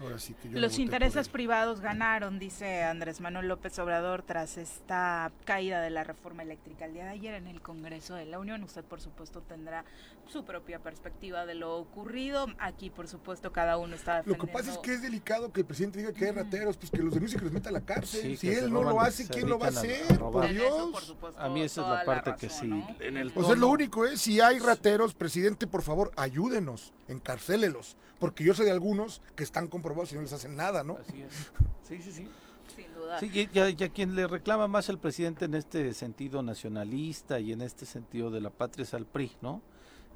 ahora sí que yo no Los intereses privados ganaron, dice Andrés Manuel López Obrador, tras esta caída de la reforma eléctrica el día de ayer en el Congreso de la Unión. Usted, por supuesto, tendrá su propia perspectiva de lo ocurrido. Aquí, por supuesto, cada uno está Lo defendiendo. que pasa es que es delicado que el presidente diga que hay rateros, pues que los denuncie y que los meta a la cárcel. Sí, si él no lo hace, ¿quién lo va a hacer? Por En eso, por Dios. supuesto, A mí esa es la parte que razón, sí. ¿no? En el Pues es lo único, ¿eh? Si hay rateros, presidente, por favor, ayúdenos, encarcélelos. Porque yo sé de algunos que están comprobados y no les hacen nada, ¿no? Así es. Sí, sí, sí. Sin duda. Sí, y ya, ya quien le reclama más al presidente en este sentido nacionalista y en este sentido de la patria es al PRI, ¿no?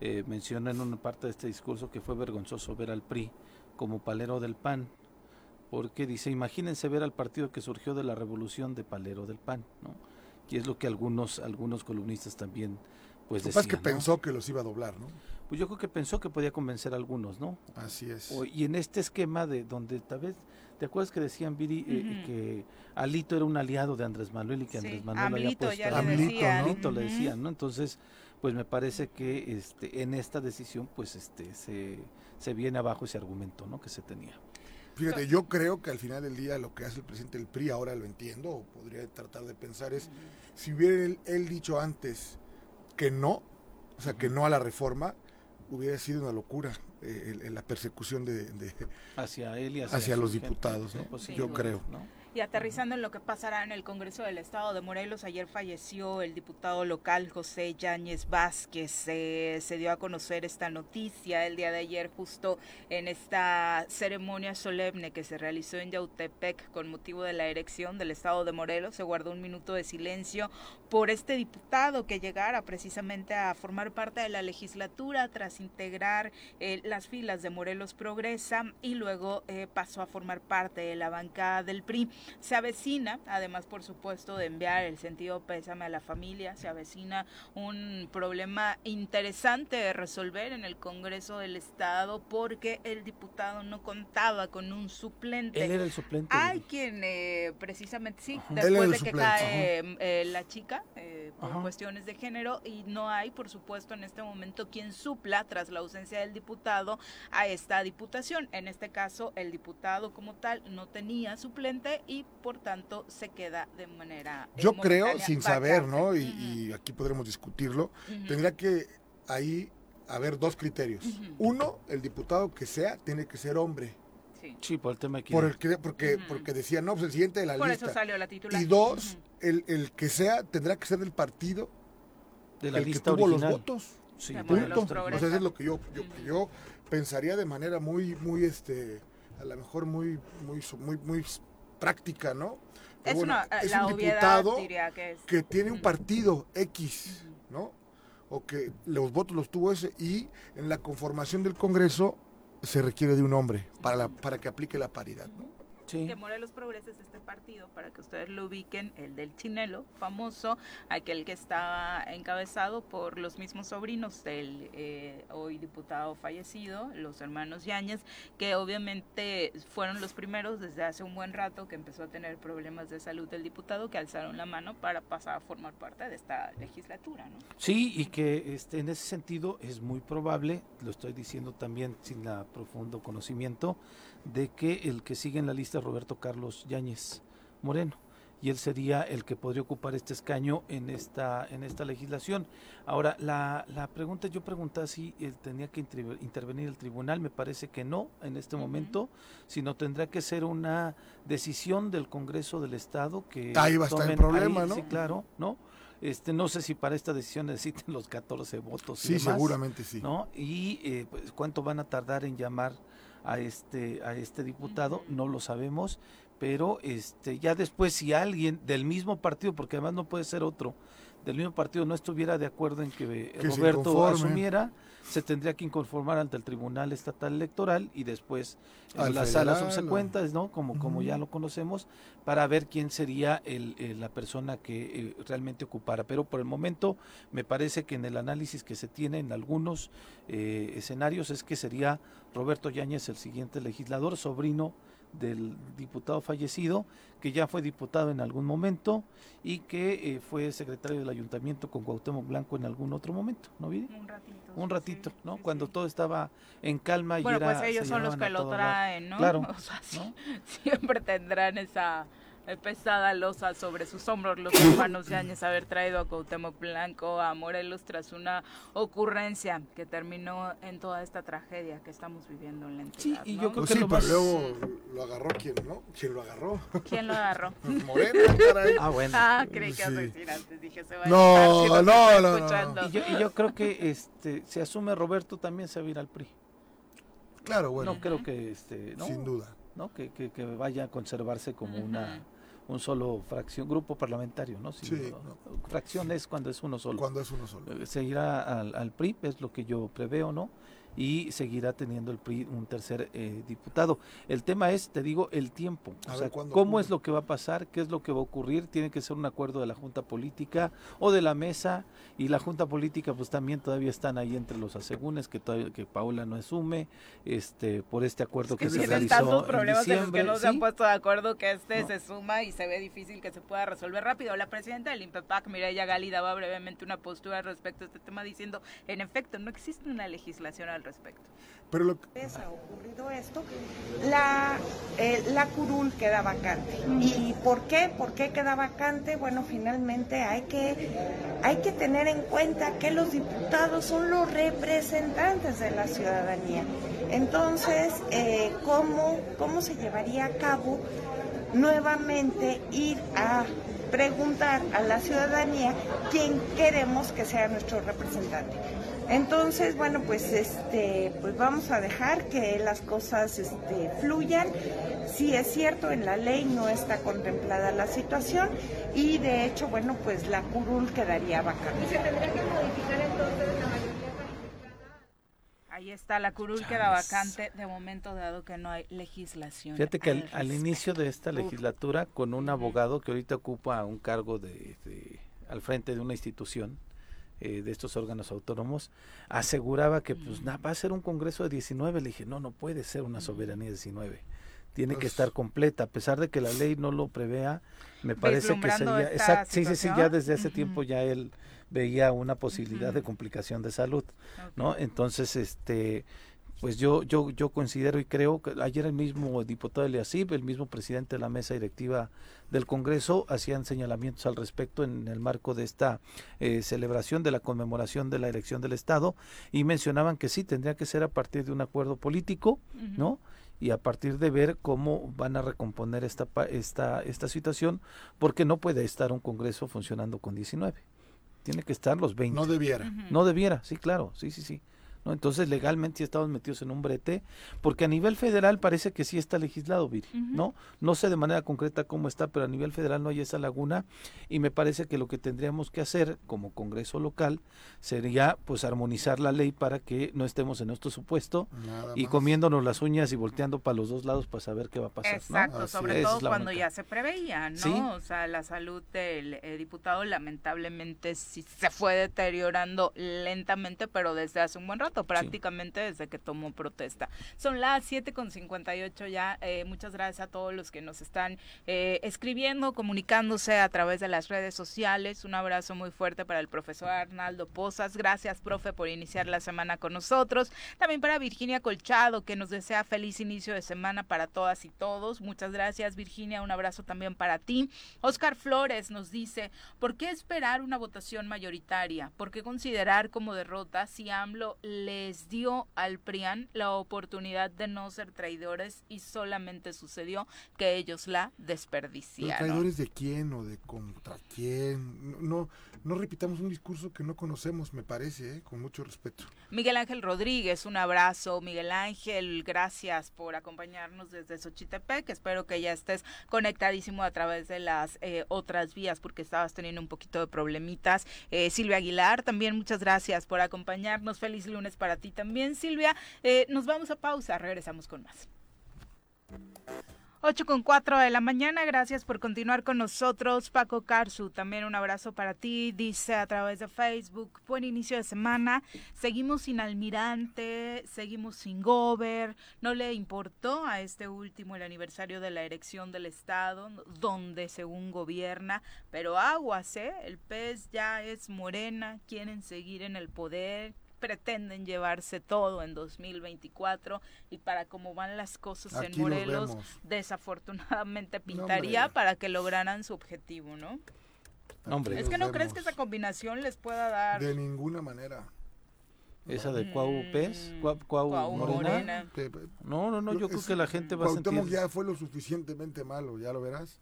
Eh, menciona en una parte de este discurso que fue vergonzoso ver al PRI como palero del PAN, porque dice, imagínense ver al partido que surgió de la revolución de palero del PAN, ¿no? Y es lo que algunos, algunos columnistas también, pues Lo que pasa es decían, que ¿no? pensó que los iba a doblar, ¿no? Pues yo creo que pensó que podía convencer a algunos, ¿no? Así es. O- y en este esquema de donde tal vez, ¿te acuerdas que decían, Viri, eh, Ujú. que Alito era un aliado de Andrés Manuel y que Sí, Andrés Manuel Amlito, había ya puesto le a- decían. Amlito le Ujú. decían, ¿no? Entonces, pues me parece que este en esta decisión, pues este se, se viene abajo ese argumento, ¿no? Que se tenía. Fíjate, yo creo que al final del día lo que hace el presidente del PRI, ahora lo entiendo, o podría tratar de pensar, es si hubiera él, él dicho antes que no, o sea, que no a la reforma, hubiera sido una locura eh, el- el- la persecución de, de- Hacia él y hacia, los gente, diputados, ¿no? Pues sí, yo ¿no? creo. ¿no? Y aterrizando en lo que pasará en el Congreso del Estado de Morelos, ayer falleció el diputado local José Yáñez Vázquez. Se dio a conocer esta noticia el día de ayer, justo en esta ceremonia solemne que se realizó en Yautepec con motivo de la erección del Estado de Morelos. Se guardó un minuto de silencio por este diputado que llegara precisamente a formar parte de la legislatura tras integrar eh, las filas de Morelos Progresa y luego eh, pasó a formar parte de la bancada del PRI. Se avecina, además por supuesto de enviar el sentido pésame a la familia, se avecina un problema interesante de resolver en el Congreso del Estado porque el diputado no contaba con un suplente. Él era el suplente. Hay quien eh, precisamente sí, después de que suplente, cae eh, la chica eh, por Ajá. cuestiones de género y no hay, por supuesto, en este momento quien supla tras la ausencia del diputado a esta diputación. En este caso, el diputado como tal no tenía suplente y por tanto se queda de manera eh, Yo creo, sin saber. ¿no? Y, y aquí podremos discutirlo, ujú. tendría que ahí haber dos criterios. Uno, el diputado que sea, tiene que ser hombre. Sí. Sí, por el tema de Por el que, porque, porque decía, no, pues el siguiente de la Por lista. eso salió la titular. Y dos, el, el que sea tendrá que ser del partido de la el que lista tuvo original. los votos. Sí, Punto. lista O sea, eso es lo que yo, yo, yo pensaría de manera muy, muy, este, a lo mejor muy, muy, muy, muy práctica, ¿no? Pero Es bueno, una, es la un obviedad diputado diría que es. que tiene un partido X, ¿no? O que los votos los tuvo ese y en la conformación del Congreso se requiere de un hombre para, la, para que aplique la paridad, ¿no? Sí. que Morelos Progresa es este partido, para que ustedes lo ubiquen, el del Chinelo, famoso, aquel que está encabezado por los mismos sobrinos del eh, hoy diputado fallecido, los hermanos Yáñez, que obviamente fueron los primeros desde hace un buen rato que empezó a tener problemas de salud del diputado, que alzaron la mano para pasar a formar parte de esta legislatura, ¿no? Sí, y que este, en ese sentido es muy probable, lo estoy diciendo también sin la profundo conocimiento, de que el que sigue en la lista es Roberto Carlos Yáñez Moreno. Y él sería el que podría ocupar este escaño en esta, en esta legislación. Ahora, la, la pregunta, yo preguntaba si él tenía que inter- intervenir el tribunal, me parece que no en este momento, sino tendrá que ser una decisión del Congreso del Estado que... Ahí va a estar el tomen- problema, ahí, ¿no? Sí, claro, ¿no? Este, no sé si para esta decisión necesiten los 14 votos. y Sí, demás, seguramente sí. ¿no? Y eh, pues, cuánto van a tardar en llamar a este a este diputado, no lo sabemos, pero este ya después si alguien del mismo partido, porque además no puede ser otro, del mismo partido no estuviera de acuerdo en que, Que se Roberto asumiera, se tendría que inconformar ante el Tribunal Estatal Electoral y después en Al las salas subsecuentes, ¿no? Como, como ya lo conocemos, para ver quién sería el, el- la persona que eh, realmente ocupara. Pero por el momento me parece que en el análisis que se tiene en algunos eh, escenarios es que sería Roberto Yáñez el siguiente legislador, sobrino del diputado fallecido, que ya fue diputado en algún momento y que eh, fue secretario del ayuntamiento con Cuauhtémoc Blanco en algún otro momento, ¿no, Viri? Un ratito. Un ratito, sí, ¿no? sí, Cuando sí. todo estaba en calma y Bueno, era... pues ellos son los que lo traen, ¿no? Claro, O sea, ¿no? siempre tendrán esa pesada losa sobre sus hombros los hermanos Yáñez haber traído a Cuauhtémoc Blanco a Morelos tras una ocurrencia que terminó en toda esta tragedia que estamos viviendo en la entidad. y ¿no? yo creo Pues que sí, lo pero más- luego lo agarró quién, ¿no? ¿Quién lo agarró? ¿Quién lo agarró? Morena, caray. Ah, bueno. Ah, creí que Sí. ibas a decir antes, dije, se va a No, si no, no, no. escuchando. Y yo, y yo creo que este se asume Roberto también se va a ir al PRI. Claro, bueno, no creo que este, ¿no? sin duda. ¿no? Que, que, que vaya a conservarse como una un solo fracción, grupo parlamentario, ¿no? Sin Sí. Fracción es cuando es uno solo. Cuando es uno solo. Eh, Seguirá al, al PRI, es lo que yo preveo, ¿no? Y seguirá teniendo el PRI un tercer eh, diputado. El tema es, te digo, el tiempo. A O sea, cómo ocurre. es lo que va a pasar, qué es lo que va a ocurrir. Tiene que ser un acuerdo de la Junta Política o de la mesa. Y la Junta Política, pues también todavía están ahí entre los asegúnes que todavía que Paula no asume, este, por este acuerdo que, que se realizó tantos problemas en los que no se han puesto de acuerdo que este No. se suma y se ve difícil que se pueda resolver rápido. La presidenta del INPEPAC, Mireya Gali, daba brevemente una postura respecto a este tema diciendo, en efecto, no existe una legislación al respecto. Pero lo, vez ha ocurrido esto, la, eh, la curul queda vacante. ¿Y por qué? ¿Por qué queda vacante? Bueno, finalmente hay que, hay que tener en cuenta que los diputados son los representantes de la ciudadanía. Entonces, eh, ¿cómo, ¿cómo se llevaría a cabo nuevamente ir a preguntar a la ciudadanía quién queremos que sea nuestro representante? Entonces, bueno, pues este, pues vamos a dejar que las cosas este, fluyan. Sí es cierto, en la ley no está contemplada la situación y de hecho, bueno, pues la curul quedaría vacante. Ahí está, la curul queda vacante de momento dado que no hay legislación. Fíjate que al, inicio de esta legislatura, con un abogado que ahorita ocupa un cargo de, de- al frente de una institución eh, de estos órganos autónomos, aseguraba que pues na- va a ser un congreso de 19. Le dije, no, no puede ser una soberanía de 19. Tiene que Pues- estar completa, a pesar de que la ley no lo prevea, me parece que sería... esta Exacto, sí, sí, sí, ya desde hace tiempo ya él veía una posibilidad de complicación de salud. ¿no? Entonces, este, pues yo, yo, yo considero y creo que ayer el mismo diputado Eliasib, el mismo presidente de la mesa directiva del Congreso, hacían señalamientos al respecto en el marco de esta eh, celebración de la conmemoración de la elección del Estado y mencionaban que sí, tendría que ser a partir de un acuerdo político. ¿no? y a partir de ver cómo van a recomponer esta pa- esta esta situación porque no puede estar un Congreso funcionando con 19. Tiene que estar los 20. no debiera. No debiera, sí, claro, sí, sí, sí. ¿No? Entonces legalmente sí estamos metidos en un brete, porque a nivel federal parece que sí está legislado, Viri. ¿no? No sé de manera concreta cómo está, pero a nivel federal no hay esa laguna y me parece que lo que tendríamos que hacer como Congreso local sería pues armonizar la ley para que no estemos en nuestro supuesto Nada y más. comiéndonos las uñas y volteando para los dos lados para saber qué va a pasar. Exacto, sobre es. todo cuando ya se preveía, ¿no? Sí. O sea, la salud del eh, diputado lamentablemente sí se fue deteriorando lentamente, pero desde hace un buen rato, prácticamente desde que tomó protesta. Son las 7.58 ya. eh, muchas gracias a todos los que nos están eh, escribiendo, comunicándose a través de las redes sociales. Un abrazo muy fuerte para el profesor Arnaldo Pozas. Gracias, profe, por iniciar la semana con nosotros. También para Virginia Colchado, que nos desea feliz inicio de semana para todas y todos. Muchas gracias, Virginia. Un abrazo también para ti. Oscar Flores nos dice, ¿por qué esperar una votación mayoritaria? ¿Por qué considerar como derrota si AMLO les dio al PRIAN la oportunidad de no ser traidores y solamente sucedió que ellos la desperdiciaron. ¿Traidores de quién o de contra quién? No, no repitamos un discurso que no conocemos, me parece, ¿eh? con mucho respeto. Miguel Ángel Rodríguez, un abrazo. Miguel Ángel, gracias por acompañarnos desde Xochitepec. Espero que ya estés conectadísimo a través de las eh, otras vías porque estabas teniendo un poquito de problemitas. Eh, Silvia Aguilar, también muchas gracias por acompañarnos. Feliz lunes para ti también, Silvia. Eh, nos vamos a pausa, regresamos con más. 8 con 4 de la mañana, gracias por continuar con nosotros. Paco Carzu, también un abrazo para ti, dice a través de Facebook. Buen inicio de semana. Seguimos sin almirante, seguimos sin gober. No le importó a este último el aniversario de la erección del Estado, donde según gobierna, pero aguas, ¿eh? El pez ya es morena, quieren seguir en el poder, pretenden llevarse todo en 2024 y para cómo van las cosas en Morelos, desafortunadamente pintaría para que lograran su objetivo, ¿no? Hombre, es que no crees que esa combinación les pueda dar de ninguna manera. Esa de Cuau Pez, Cuau, Morena. No, no, no, yo creo que la gente va a sentir... ya fue lo suficientemente malo, ya lo verás.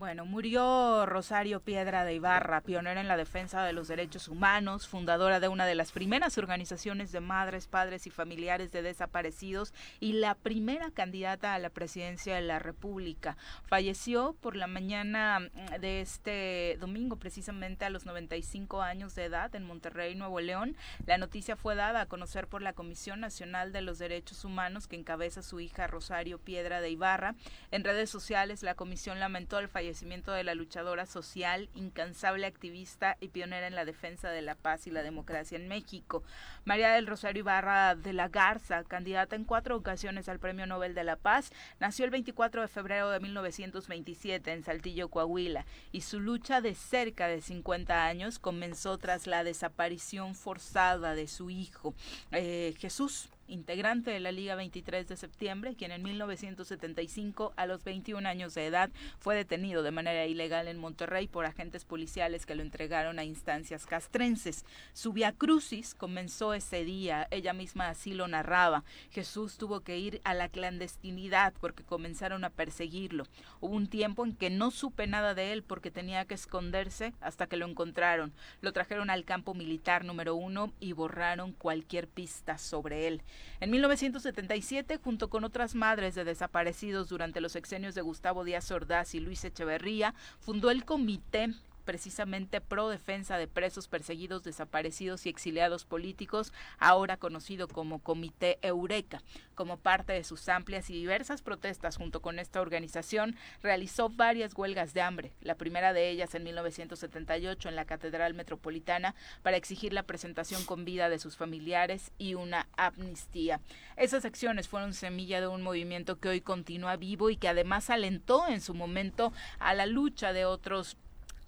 Bueno, murió Rosario Piedra de Ibarra, pionera en la defensa de los derechos humanos, fundadora de una de las primeras organizaciones de madres, padres y familiares de desaparecidos y la primera candidata a la presidencia de la República. Falleció por la mañana mm, de este domingo, precisamente a los 95 años de edad en Monterrey, Nuevo León. La noticia fue dada a conocer por la Comisión Nacional de los Derechos Humanos que encabeza su hija Rosario Piedra de Ibarra. En redes sociales, la comisión lamentó el fallecimiento de la luchadora social, incansable activista y pionera en la defensa de la paz y la democracia en México. María del Rosario Ibarra de la Garza, candidata en cuatro ocasiones al Premio Nobel de la Paz, nació el 24 de febrero de 1927 en Saltillo, Coahuila, y su lucha de cerca de 50 años comenzó tras la desaparición forzada de su hijo, eh, Jesús integrante de la Liga 23 de septiembre, quien en 1975, a los 21 años de edad, fue detenido de manera ilegal en Monterrey por agentes policiales que lo entregaron a instancias castrenses. Su via crucis comenzó ese día, ella misma así lo narraba. Jesús tuvo que ir a la clandestinidad porque comenzaron a perseguirlo. Hubo un tiempo en que no supe nada de él porque tenía que esconderse hasta que lo encontraron. Lo trajeron al campo militar número uno y borraron cualquier pista sobre él. En 1977, junto con otras madres de desaparecidos durante los sexenios de Gustavo Díaz Ordaz y Luis Echeverría, fundó el Comité precisamente pro defensa de presos perseguidos, desaparecidos y exiliados políticos, ahora conocido como Comité Eureka. Como parte de sus amplias y diversas protestas junto con esta organización, realizó varias huelgas de hambre, la primera de ellas en 1978 en la Catedral Metropolitana para exigir la presentación con vida de sus familiares y una amnistía. Esas acciones fueron semilla de un movimiento que hoy continúa vivo y que además alentó en su momento a la lucha de otros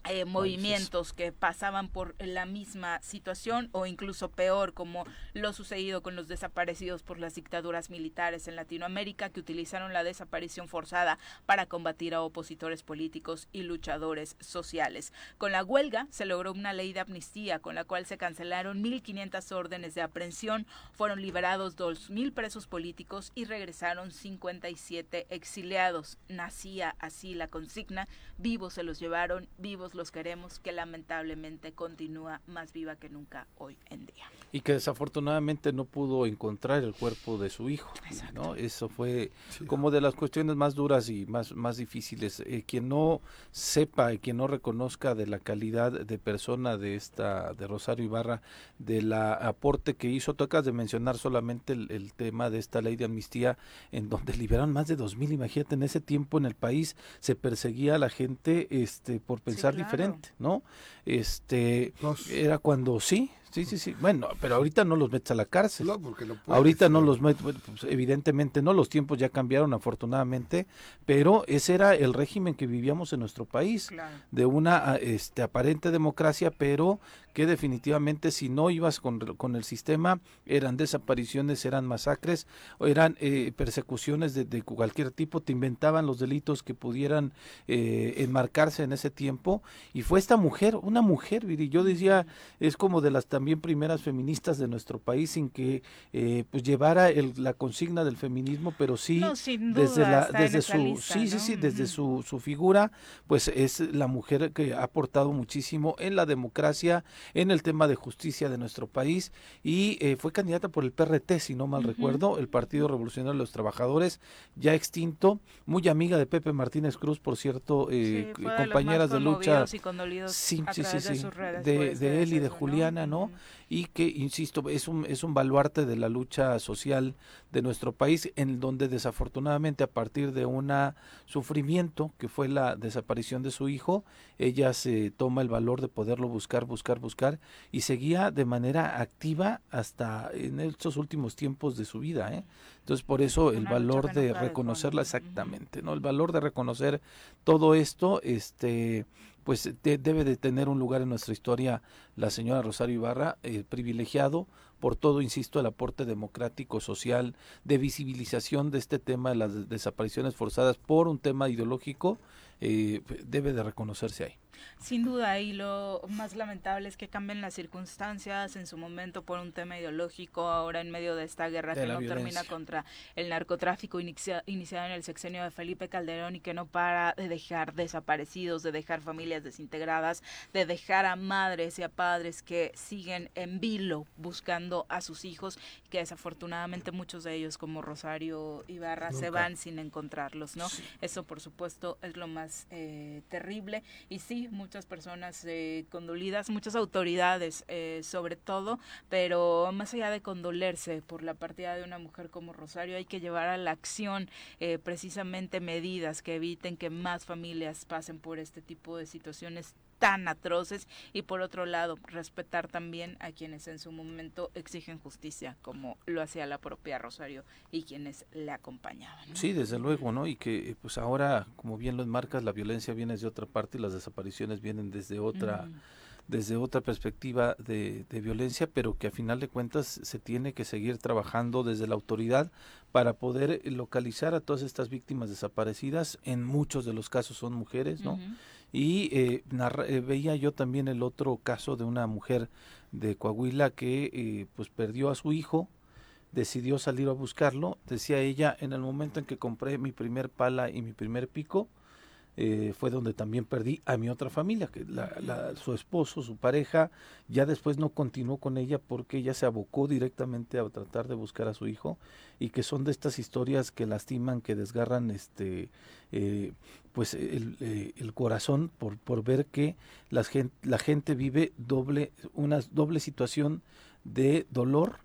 eh, movimientos que pasaban por la misma situación o incluso peor, como lo sucedido con los desaparecidos por las dictaduras militares en Latinoamérica que utilizaron la desaparición forzada para combatir a opositores políticos y luchadores sociales. Con la huelga se logró una ley de amnistía con la cual se cancelaron 1.500 órdenes de aprehensión, fueron liberados 2.000 presos políticos y regresaron 57 exiliados. Nacía así la consigna, vivos se los llevaron, vivos los queremos, que lamentablemente continúa más viva que nunca hoy en día. Y que desafortunadamente no pudo encontrar el cuerpo de su hijo. ¿no? Eso fue como de las cuestiones más duras y más, más difíciles. Eh, quien no sepa y quien no reconozca de la calidad de persona de esta, de Rosario Ibarra, de la aporte que hizo, tocas de mencionar solamente el, tema de esta ley de amnistía, en donde liberaron más de dos mil, imagínate, en ese tiempo en el país se perseguía a la gente este por pensar diferente, ¿no? Este era cuando sí, Sí, sí, sí. Bueno, pero ahorita no los metes a la cárcel. No, porque lo ahorita no los metes, pues, evidentemente no, los tiempos ya cambiaron afortunadamente, pero ese era el régimen que vivíamos en nuestro país, de una este, aparente democracia, pero que definitivamente si no ibas con, con el sistema eran desapariciones, eran masacres, o eran eh, persecuciones de, cualquier tipo, te inventaban los delitos que pudieran eh, enmarcarse en ese tiempo. Y fue esta mujer, una mujer, y yo decía, es como de las también primeras feministas de nuestro país sin que eh, pues llevara el, la consigna del feminismo, pero sí No, desde la su lista, sí sí ¿no? sí desde su, su figura pues es la mujer que ha aportado muchísimo en la democracia en el tema de justicia de nuestro país y eh, fue candidata por el PRT si no mal recuerdo el Partido Revolucionario de los Trabajadores ya extinto muy amiga de Pepe Martínez Cruz por cierto eh, Sí, de compañeras más de lucha y condolidos Sí, sí, sí, de sí. redes De- de él y de Juliana, ¿no? Y que, insisto, es un, es un baluarte de la lucha social de nuestro país, en donde desafortunadamente a partir de un sufrimiento que fue la desaparición de su hijo, ella se toma el valor de poderlo buscar, buscar, buscar, y seguía de manera activa hasta en estos últimos tiempos de su vida. ¿eh? Entonces, por eso el Una valor de reconocerla ¿no? exactamente, ¿no? El valor de reconocer todo esto, este pues de- debe de tener un lugar en nuestra historia la señora Rosario Ibarra, eh, privilegiado por todo, insisto, el aporte democrático, social, de visibilización de este tema de las desapariciones forzadas por un tema ideológico, eh, debe de reconocerse ahí. Sin duda, y lo más lamentable es que cambien las circunstancias en su momento por un tema ideológico, ahora en medio de esta guerra De que no termina contra el narcotráfico inicia- iniciado en el sexenio de Felipe Calderón y que no para de dejar desaparecidos, de dejar familias desintegradas, de dejar a madres y a padres que siguen en vilo buscando a sus hijos, que desafortunadamente muchos de ellos, como Rosario Ibarra, se Nunca. van sin encontrarlos, ¿no? Eso, por supuesto, es lo más eh, terrible. Y sí, muchas personas eh, condolidas, muchas autoridades eh, sobre todo, pero más allá de condolerse por la partida de una mujer como Rosario, hay que llevar a la acción eh, precisamente medidas que eviten que más familias pasen por este tipo de situaciones tan atroces y por otro lado respetar también a quienes en su momento exigen justicia como lo hacía la propia Rosario y quienes le acompañaban. ¿no? Sí, desde luego, ¿no? Y que eh, pues ahora, como bien lo enmarcas, la violencia viene de otra parte y las desapariciones vienen desde otra, Mm. desde otra perspectiva de, de violencia, pero que a final de cuentas se tiene que seguir trabajando desde la autoridad para poder localizar a todas estas víctimas desaparecidas. En muchos de los casos son mujeres, ¿no? Y eh, eh, veía yo también el otro caso de una mujer de Coahuila que eh, pues perdió a su hijo, decidió salir a buscarlo. Decía ella, en el momento en que compré mi primer pala y mi primer pico, eh, fue donde también perdí a mi otra familia, que la- su esposo, su pareja, ya después no continuó con ella porque ella se abocó directamente a tratar de buscar a su hijo y que son de estas historias que lastiman, que desgarran este eh, pues el, eh, el corazón por, por ver que la gente, la gente vive doble, una doble situación de dolor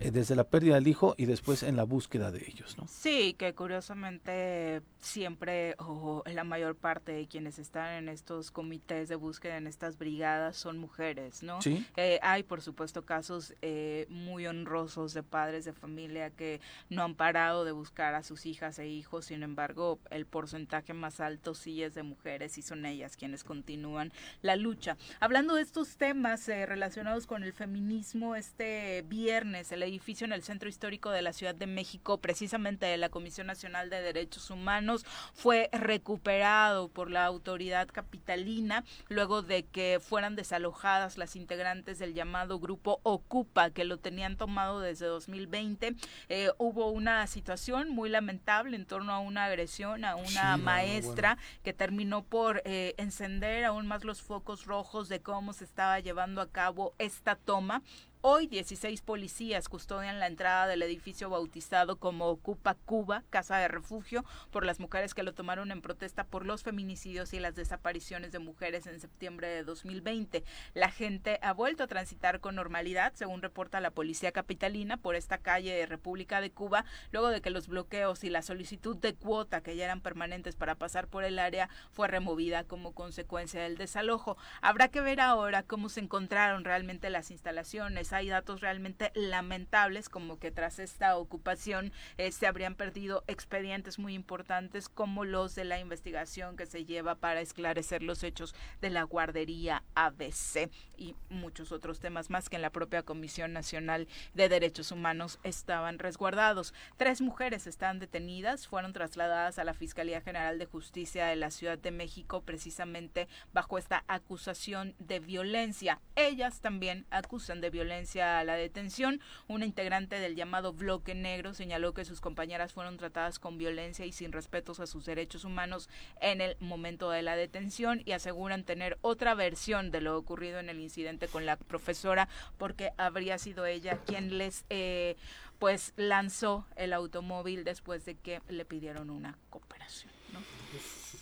eh, desde la pérdida del hijo y después en la búsqueda de ellos, ¿no? Sí, que curiosamente siempre o la mayor parte de quienes están en estos comités de búsqueda, en estas brigadas, son mujeres, ¿no? Sí. Eh, hay, por supuesto, casos eh, muy honrosos de padres de familia que no han parado de buscar a sus hijas e hijos, sin embargo, el porcentaje más alto sí es de mujeres y son ellas quienes continúan la lucha. Hablando de estos temas eh, relacionados con el feminismo, este viernes el edificio en el Centro Histórico de la Ciudad de México, precisamente de la Comisión Nacional de Derechos Humanos, fue recuperado por la autoridad capitalina luego de que fueran desalojadas las integrantes del llamado grupo Ocupa, que lo tenían tomado desde 2020. Eh, hubo una situación muy lamentable en torno a una agresión a una Sí, maestra que terminó por eh, encender aún más los focos rojos de cómo se estaba llevando a cabo esta toma. Hoy 16 policías custodian la entrada del edificio bautizado como Ocupa Cuba, casa de refugio, por las mujeres que lo tomaron en protesta por los feminicidios y las desapariciones de mujeres en septiembre de 2020. La gente ha vuelto a transitar con normalidad, según reporta la policía capitalina, por esta calle de República de Cuba, luego de que los bloqueos y la solicitud de cuota que ya eran permanentes para pasar por el área fue removida como consecuencia del desalojo. Habrá que ver ahora cómo se encontraron realmente las instalaciones pues hay datos realmente lamentables como que tras esta ocupación eh, se habrían perdido expedientes muy importantes como los de la investigación que se lleva para esclarecer los hechos de la guardería ABC y muchos otros temas más que en la propia Comisión Nacional de Derechos Humanos estaban resguardados. Tres mujeres están detenidas, fueron trasladadas a la Fiscalía General de Justicia de la Ciudad de México precisamente bajo esta acusación de violencia. Ellas también acusan de violencia a la detención. Una integrante del llamado Bloque Negro señaló que sus compañeras fueron tratadas con violencia y sin respetos a sus derechos humanos en el momento de la detención y aseguran tener otra versión de lo ocurrido en el incidente con la profesora porque habría sido ella quien les eh, pues lanzó el automóvil después de que le pidieron una cooperación. ¿No?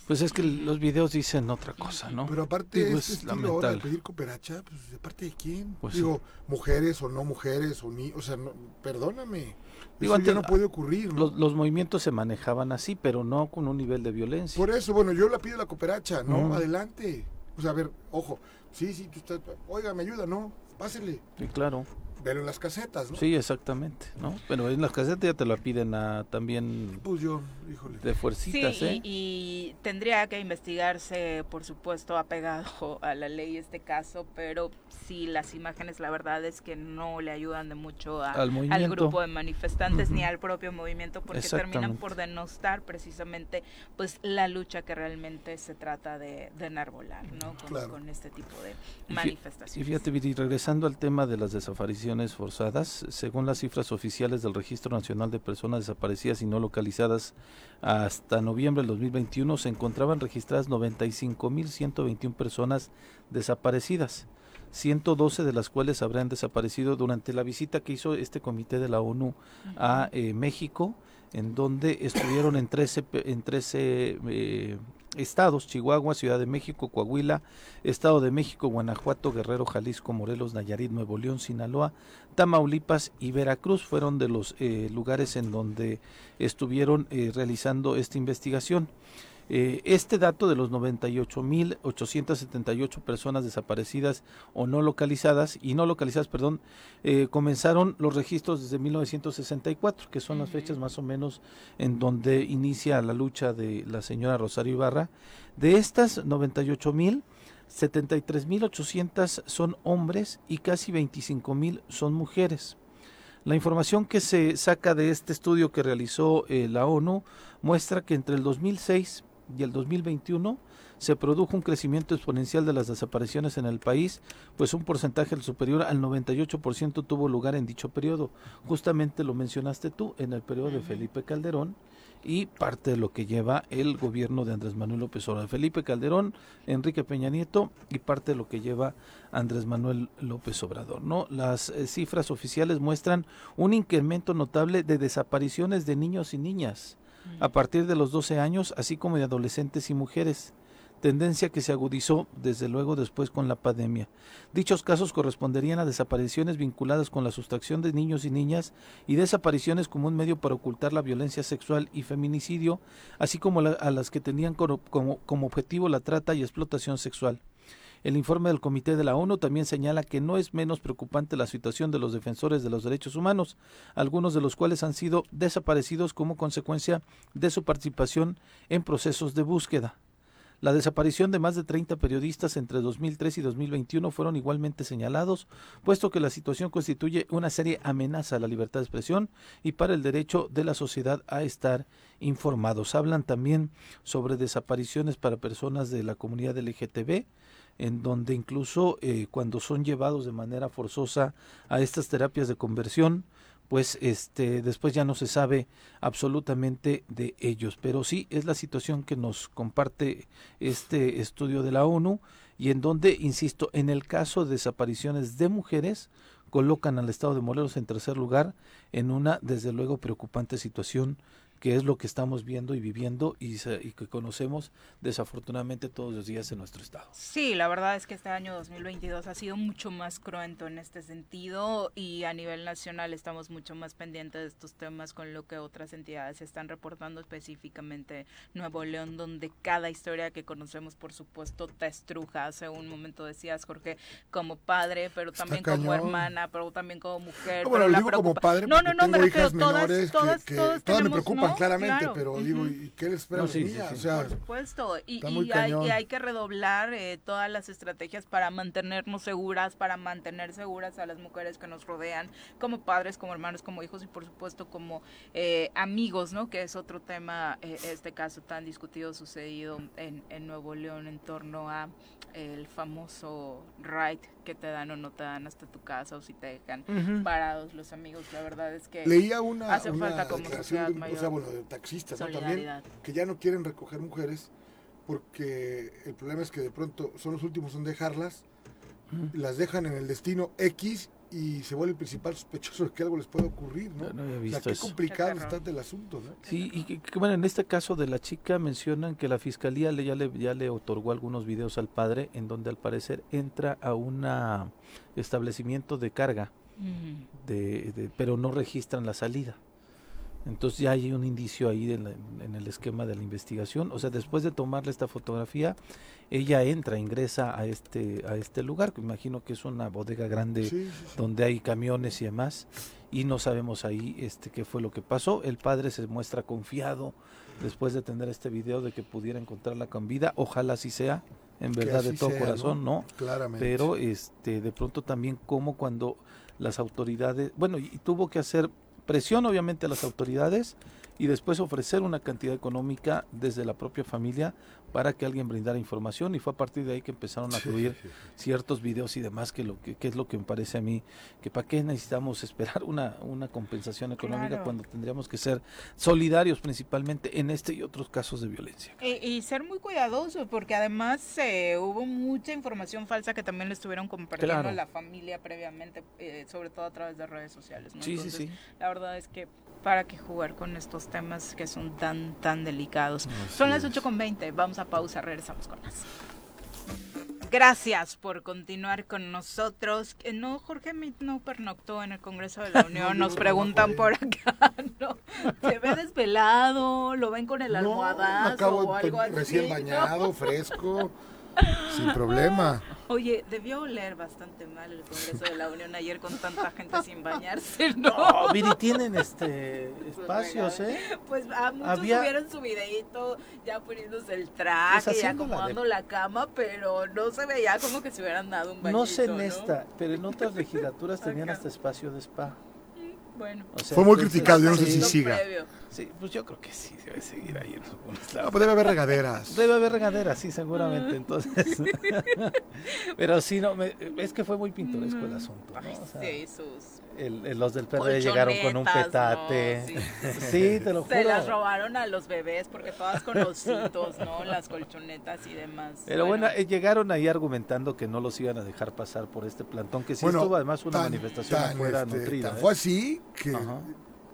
Pues es que los videos dicen otra cosa, ¿no? Pero aparte Digo, es estilo ahora de lamentable. pedir cooperacha, pues de parte de quién? Pues Digo, mujeres o no mujeres o ni, o sea, no, perdóname. Digo, eso antes ya no puede ocurrir, ¿no? Los, los movimientos se manejaban así, pero no con un nivel de violencia. Por eso, bueno, yo la pido la cooperacha, ¿no? Mm. Adelante. O sea, a ver, ojo. Sí, sí, tú estás, oiga, me ayuda, ¿no? Pásele. Sí, claro. Velo en las casetas, ¿no? Sí, exactamente, ¿no? Pero en las casetas ya te la piden a, también Pues yo, híjole. de Sí, fuercitas, y, ¿eh? y tendría que investigarse, por supuesto, apegado a la ley este caso, pero sí, las imágenes, la verdad es que no le ayudan de mucho a- Al grupo de manifestantes ni al propio movimiento, porque terminan por denostar precisamente pues la lucha que realmente se trata de, de enarbolar, ¿no? Con, Claro. con este tipo de Y manifestaciones. Y fíjate, Viri, regresando al tema de las desapariciones forzadas, según las cifras oficiales del Registro Nacional de Personas Desaparecidas y No Localizadas, hasta noviembre del 2021 se encontraban registradas 95.121 personas desaparecidas, 112 de las cuales habrán desaparecido durante la visita que hizo este comité de la ONU a eh, México, en donde estuvieron en 13, pe- en 13 eh, estados, Chihuahua, Ciudad de México, Coahuila, Estado de México, Guanajuato, Guerrero, Jalisco, Morelos, Nayarit, Nuevo León, Sinaloa, Tamaulipas y Veracruz fueron de los eh, lugares en donde estuvieron eh, realizando esta investigación. Eh, este dato de los 98.878 personas desaparecidas o no localizadas, y no localizadas, perdón, eh, comenzaron los registros desde 1964, que son las fechas más o menos en donde inicia la lucha de la señora Rosario Ibarra. De estas 98.000, 73.800 son hombres y casi 25.000 son mujeres. La información que se saca de este estudio que realizó eh, la ONU muestra que entre el 2006 y el 2021 se produjo un crecimiento exponencial de las desapariciones en el país, pues un porcentaje superior al 98% tuvo lugar en dicho periodo. Justamente lo mencionaste tú, en el periodo de. Felipe Calderón y parte de lo que lleva el gobierno de Andrés Manuel López Obrador. Felipe Calderón, Enrique Peña Nieto y parte de lo que lleva Andrés Manuel López Obrador. ¿no? Las eh, cifras oficiales muestran un incremento notable de desapariciones de niños y niñas a partir de los 12 años, así como de adolescentes y mujeres, tendencia que se agudizó desde luego después con la pandemia. Dichos casos corresponderían a desapariciones vinculadas con la sustracción de niños y niñas y desapariciones como un medio para ocultar la violencia sexual y feminicidio, así como a las que tenían como objetivo la trata y explotación sexual. El informe del Comité de la ONU también señala que no es menos preocupante la situación de los defensores de los derechos humanos, algunos de los cuales han sido desaparecidos como consecuencia de su participación en procesos de búsqueda. La desaparición de más de 30 periodistas entre 2003 y 2021 fueron igualmente señalados, puesto que la situación constituye una seria amenaza a la libertad de expresión y para el derecho de la sociedad a estar informados. Hablan también sobre desapariciones para personas de la comunidad LGTB, en donde incluso eh, cuando son llevados de manera forzosa a estas terapias de conversión, pues este después ya no se sabe absolutamente de ellos. Pero sí es la situación que nos comparte este estudio de la ONU y en donde, insisto, en el caso de desapariciones de mujeres, colocan al estado de Morelos en tercer lugar en una, desde luego, preocupante situación que es lo que estamos viendo y viviendo y, se- y que conocemos desafortunadamente todos los días en nuestro estado. Sí, la verdad es que este año 2022 ha sido mucho más cruento en este sentido y a nivel nacional estamos mucho más pendientes de estos temas con lo que otras entidades están reportando específicamente Nuevo León, donde cada historia que conocemos, por supuesto, te estruja. Hace un momento decías, Jorge, como padre, pero también como hermana, pero también como mujer. No, bueno, pero lo digo como padre No, no, no, me tengo refiero hijas todas, menores todas, que, que todas, todas me tenemos, preocupan ¿no? claramente, Claro. pero digo, ¿y qué les espera No, sí, sí, niñas? sí. O sea, Por supuesto, y, hay, y hay que redoblar eh, todas las estrategias para mantenernos seguras, para mantener seguras a las mujeres que nos rodean, como padres, como hermanos, como hijos y por supuesto como eh, amigos, ¿no? Que es otro tema, eh, este caso tan discutido, sucedido en, en Nuevo León en torno a el famoso right que te dan o no te dan hasta tu casa o si te dejan parados los amigos. La verdad es que leía una, hace una falta como sociedad o sea, bueno, de taxistas, ¿no? También, que ya no quieren recoger mujeres porque el problema es que de pronto son los últimos en dejarlas, las dejan en el destino X y se vuelve el principal sospechoso de que algo les puede ocurrir, ¿no? No, no había o sea, visto qué eso. complicado Qué está el asunto, ¿no? Sí, y que, bueno, en este caso de la chica mencionan que la fiscalía le, ya, le, ya le otorgó algunos videos al padre en donde al parecer entra a un establecimiento de carga, de, de- pero no registran la salida. Entonces ya hay un indicio ahí en, la- en el esquema de la investigación. O sea, después de tomarle esta fotografía, ella entra, ingresa a este, a este lugar, que imagino que es una bodega grande Sí, sí, sí. donde hay camiones y demás y no sabemos ahí este qué fue lo que pasó. El padre se muestra confiado después de tener este video de que pudiera encontrarla con vida. Ojalá así sea, en Que verdad de todo sea, corazón, ¿no? Claramente. Pero este de pronto también como cuando las autoridades, bueno, y tuvo que hacer presión obviamente a las autoridades y después ofrecer una cantidad económica desde la propia familia para que alguien brindara información y fue a partir de ahí que empezaron a Sí, fluir sí, sí. ciertos videos y demás que lo que, que es lo que me parece a mí que para qué necesitamos esperar una, una compensación económica Claro. cuando tendríamos que ser solidarios principalmente en este y otros casos de violencia. Y, y ser muy cuidadoso, porque además eh, hubo mucha información falsa que también le estuvieron compartiendo Claro. a la familia previamente, eh, sobre todo a través de redes sociales. ¿no? Sí, sí, sí. La verdad es que para qué jugar con estos temas que son tan, tan delicados. Así Son las es. 8 con 20, vamos a pausa, regresamos con más. Gracias por continuar con nosotros. Eh, No, Jorge Mit no pernoctó en el Congreso de la Unión, nos no, preguntan por acá. No, se ve desvelado, lo ven con el No, almohadazo acabo o algo así. recién bañado, fresco, sin problema. Oye, debió oler bastante mal el Congreso de la Unión ayer con tanta gente sin bañarse, ¿no? No, Viri, tienen este espacios, ¿eh? Pues a muchos Había- subieron su videito ya poniéndose el traje Pues y haciendo la de- acomodando la cama, pero no se veía como que se hubieran dado un bañito, No sé en ¿no? esta, pero en otras legislaturas tenían hasta espacio de spa. Bueno, O sea, Fue muy entonces, criticado, yo no sé si siga. previo. Sí, pues yo creo que sí, debe seguir ahí en algunos No, pues debe haber regaderas. Debe haber regaderas, sí, seguramente. Entonces, pero sí, no, me- es que fue muy pintoresco el asunto. ¿no? Ay, O sea, sí, sus el- el- los del PRD llegaron con un petate. ¿no? Sí. Sí, te lo Se las juro. robaron a los bebés porque todas con ositos, ¿no? Las colchonetas y demás. Pero bueno, eh, llegaron ahí argumentando que no los iban a dejar pasar por este plantón, que sí Bueno, estuvo además una tan- manifestación tan, afuera este, nutrida. tan ¿eh? Fue así que Ajá.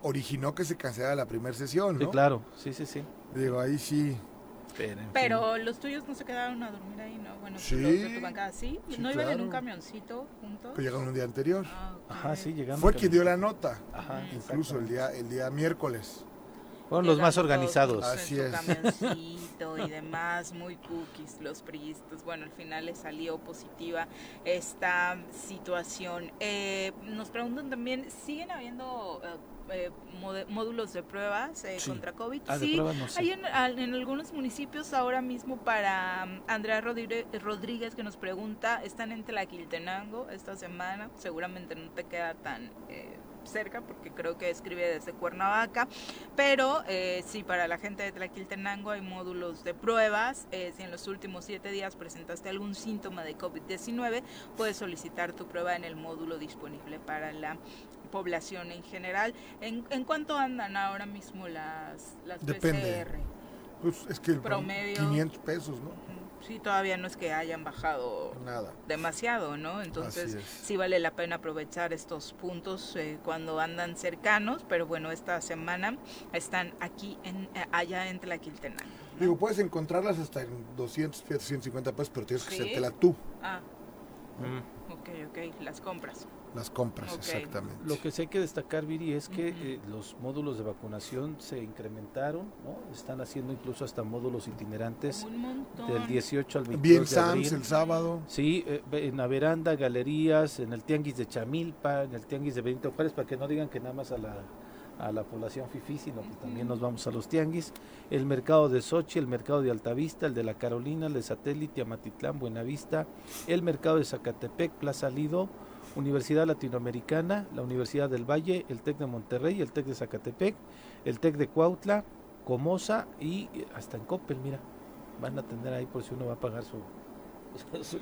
originó que se cancelara la primera sesión, Sí, ¿no? claro, sí, sí, sí. Digo, ahí sí. Pero, en fin. Pero los tuyos no se quedaron a dormir ahí, ¿no? Bueno, Sí. los de tu bancada, ¿sí? Sí, ¿No iban en un camioncito juntos? Pues llegaron un día anterior. Ah, ok. Ajá, sí, llegando. Fue quien dio la nota. Ajá, Incluso el día, el día miércoles. Fueron los más organizados. todos Así en es. su camioncito y demás, muy cookies los priistas. Bueno, al final le salió positiva esta situación. Eh, nos preguntan también, ¿siguen habiendo eh, eh, módulos de pruebas eh, Sí. contra COVID? Ah, sí, pruebas no sé. hay en, al- en algunos municipios ahora mismo para um, Andrea Rodríguez, Rodríguez que nos pregunta, están en Tlaquiltenango esta semana, seguramente no te queda tan eh, cerca porque creo que escribe desde Cuernavaca, pero eh, sí, para la gente de Tlaquiltenango hay módulos de pruebas, eh, si en los últimos siete días presentaste algún síntoma de COVID-19, puedes solicitar tu prueba en el módulo disponible para la población en general. ¿En, en cuánto andan ahora mismo las, las Depende. PCR? Pues es que el Promedio. 500 pesos, ¿no? Sí, todavía no es que hayan bajado Nada. demasiado, ¿no? Entonces sí vale la pena aprovechar estos puntos eh, cuando andan cercanos, pero bueno, esta semana están aquí, en, eh, allá en Tlaquiltenango. ¿no? Digo, puedes encontrarlas hasta en 200, 150 pesos, pero tienes que Sí. hacértela tú. Ah, ok, ok, las compras. Las compras, exactamente. Lo que sí hay que destacar, Viri, es que eh, los módulos de vacunación se incrementaron, ¿no? Están haciendo incluso hasta módulos itinerantes del 18 al 22 Bien de Sams abril. el sábado. Sí, eh, en la veranda, galerías, en el tianguis de Chamilpa, en el tianguis de Benito Juárez, para que no digan que nada más a la, a la población fifí, sino que también nos vamos a los tianguis. El mercado de Sochi, el mercado de Altavista, el de la Carolina, el de Satélite, Amatitlán, Buenavista, el mercado de Zacatepec, Plaza Lido, Universidad Latinoamericana, la Universidad del Valle, el TEC de Monterrey, el TEC de Zacatepec, el TEC de Cuautla, Comosa y hasta en Coppel, mira, van a tener ahí por si uno va a pagar su-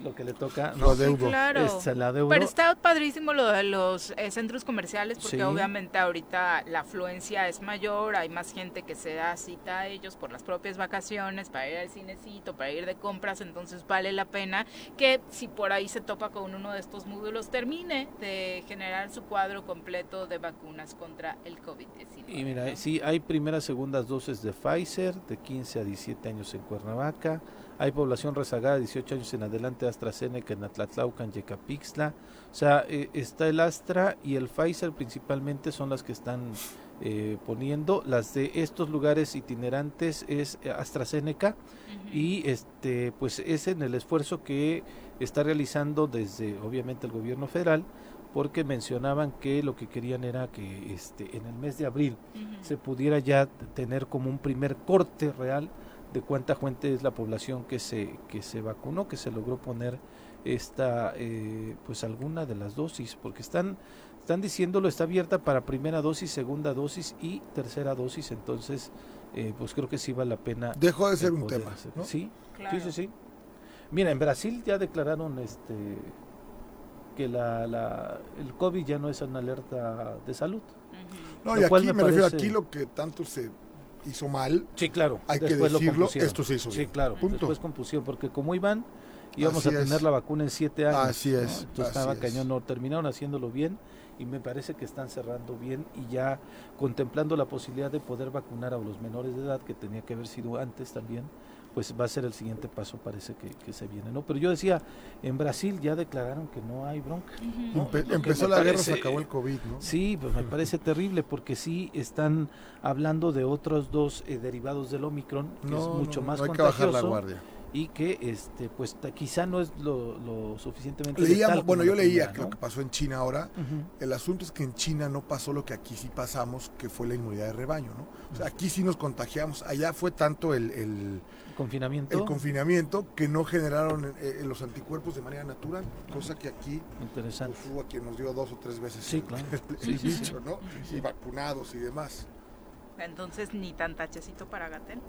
lo que le toca. ¿no? Sí, claro. Adeudo. Pero está padrísimo lo de los eh, centros comerciales porque Sí. obviamente ahorita la afluencia es mayor, hay más gente que se da cita a ellos por las propias vacaciones para ir al cinecito, para ir de compras, entonces vale la pena que si por ahí se topa con uno de estos módulos termine de generar su cuadro completo de vacunas contra el COVID-19. Y mira, ¿no? sí, hay primeras, segundas dosis de Pfizer de 15 a 17 años en Cuernavaca. Hay población rezagada de 18 años en adelante, AstraZeneca en Atlatlaucan, Yecapixtla. O sea, eh, está el Astra y el Pfizer principalmente son las que están eh, poniendo. Las de estos lugares itinerantes es eh, AstraZeneca y este pues es en el esfuerzo que está realizando desde obviamente el gobierno federal porque mencionaban que lo que querían era que este en el mes de abril se pudiera ya tener como un primer corte real de cuánta gente es la población que se que se vacunó que se logró poner esta eh, pues alguna de las dosis porque están están diciéndolo está abierta para primera dosis segunda dosis y tercera dosis entonces eh, pues creo que sí vale la pena Dejó de ser un tema. sí Claro. Sí, sí, sí. Mira, en Brasil ya declararon este que la, la, el COVID ya no es una alerta de salud. No, Lo y cual aquí me me, refiero, aquí lo que tanto se hizo mal, Sí, claro. hay que después lo decirlo, compusieron. esto se hizo Sí, claro. Punto. Después compusieron, porque como iban, íbamos Así a tener es. la vacuna en siete años. Así ¿no? es, Entonces así estaba es. cañón. No, terminaron haciéndolo bien y me parece que están cerrando bien y ya contemplando la posibilidad de poder vacunar a los menores de edad, que tenía que haber sido antes también, pues va a ser el siguiente paso, parece que, que se viene, ¿no? Pero yo decía, en Brasil ya declararon que no hay bronca. Ujú. No, Empe- lo que empezó la guerra, se acabó el COVID, ¿no? Sí, pues me parece terrible porque sí están hablando de otros dos eh, derivados del Omicron, que no, es mucho no, más no hay que bajar la contagioso guardia. y que este pues quizá no es lo, lo suficientemente Leíamos, letal bueno, yo leía primera, lo que pasó en China ahora, el asunto es que en China no pasó lo que aquí sí pasamos, que fue la inmunidad de rebaño, ¿no? O sea, aquí sí nos contagiamos, allá fue tanto el, el- confinamiento el confinamiento que no generaron eh, eh, los anticuerpos de manera natural, cosa que aquí interesante. pues, hubo a quien nos dio dos o tres veces Sí, el, claro. el Sí, sí, sí. bicho, ¿no? Y vacunados y demás. Entonces ni tan tachecito para Gatel.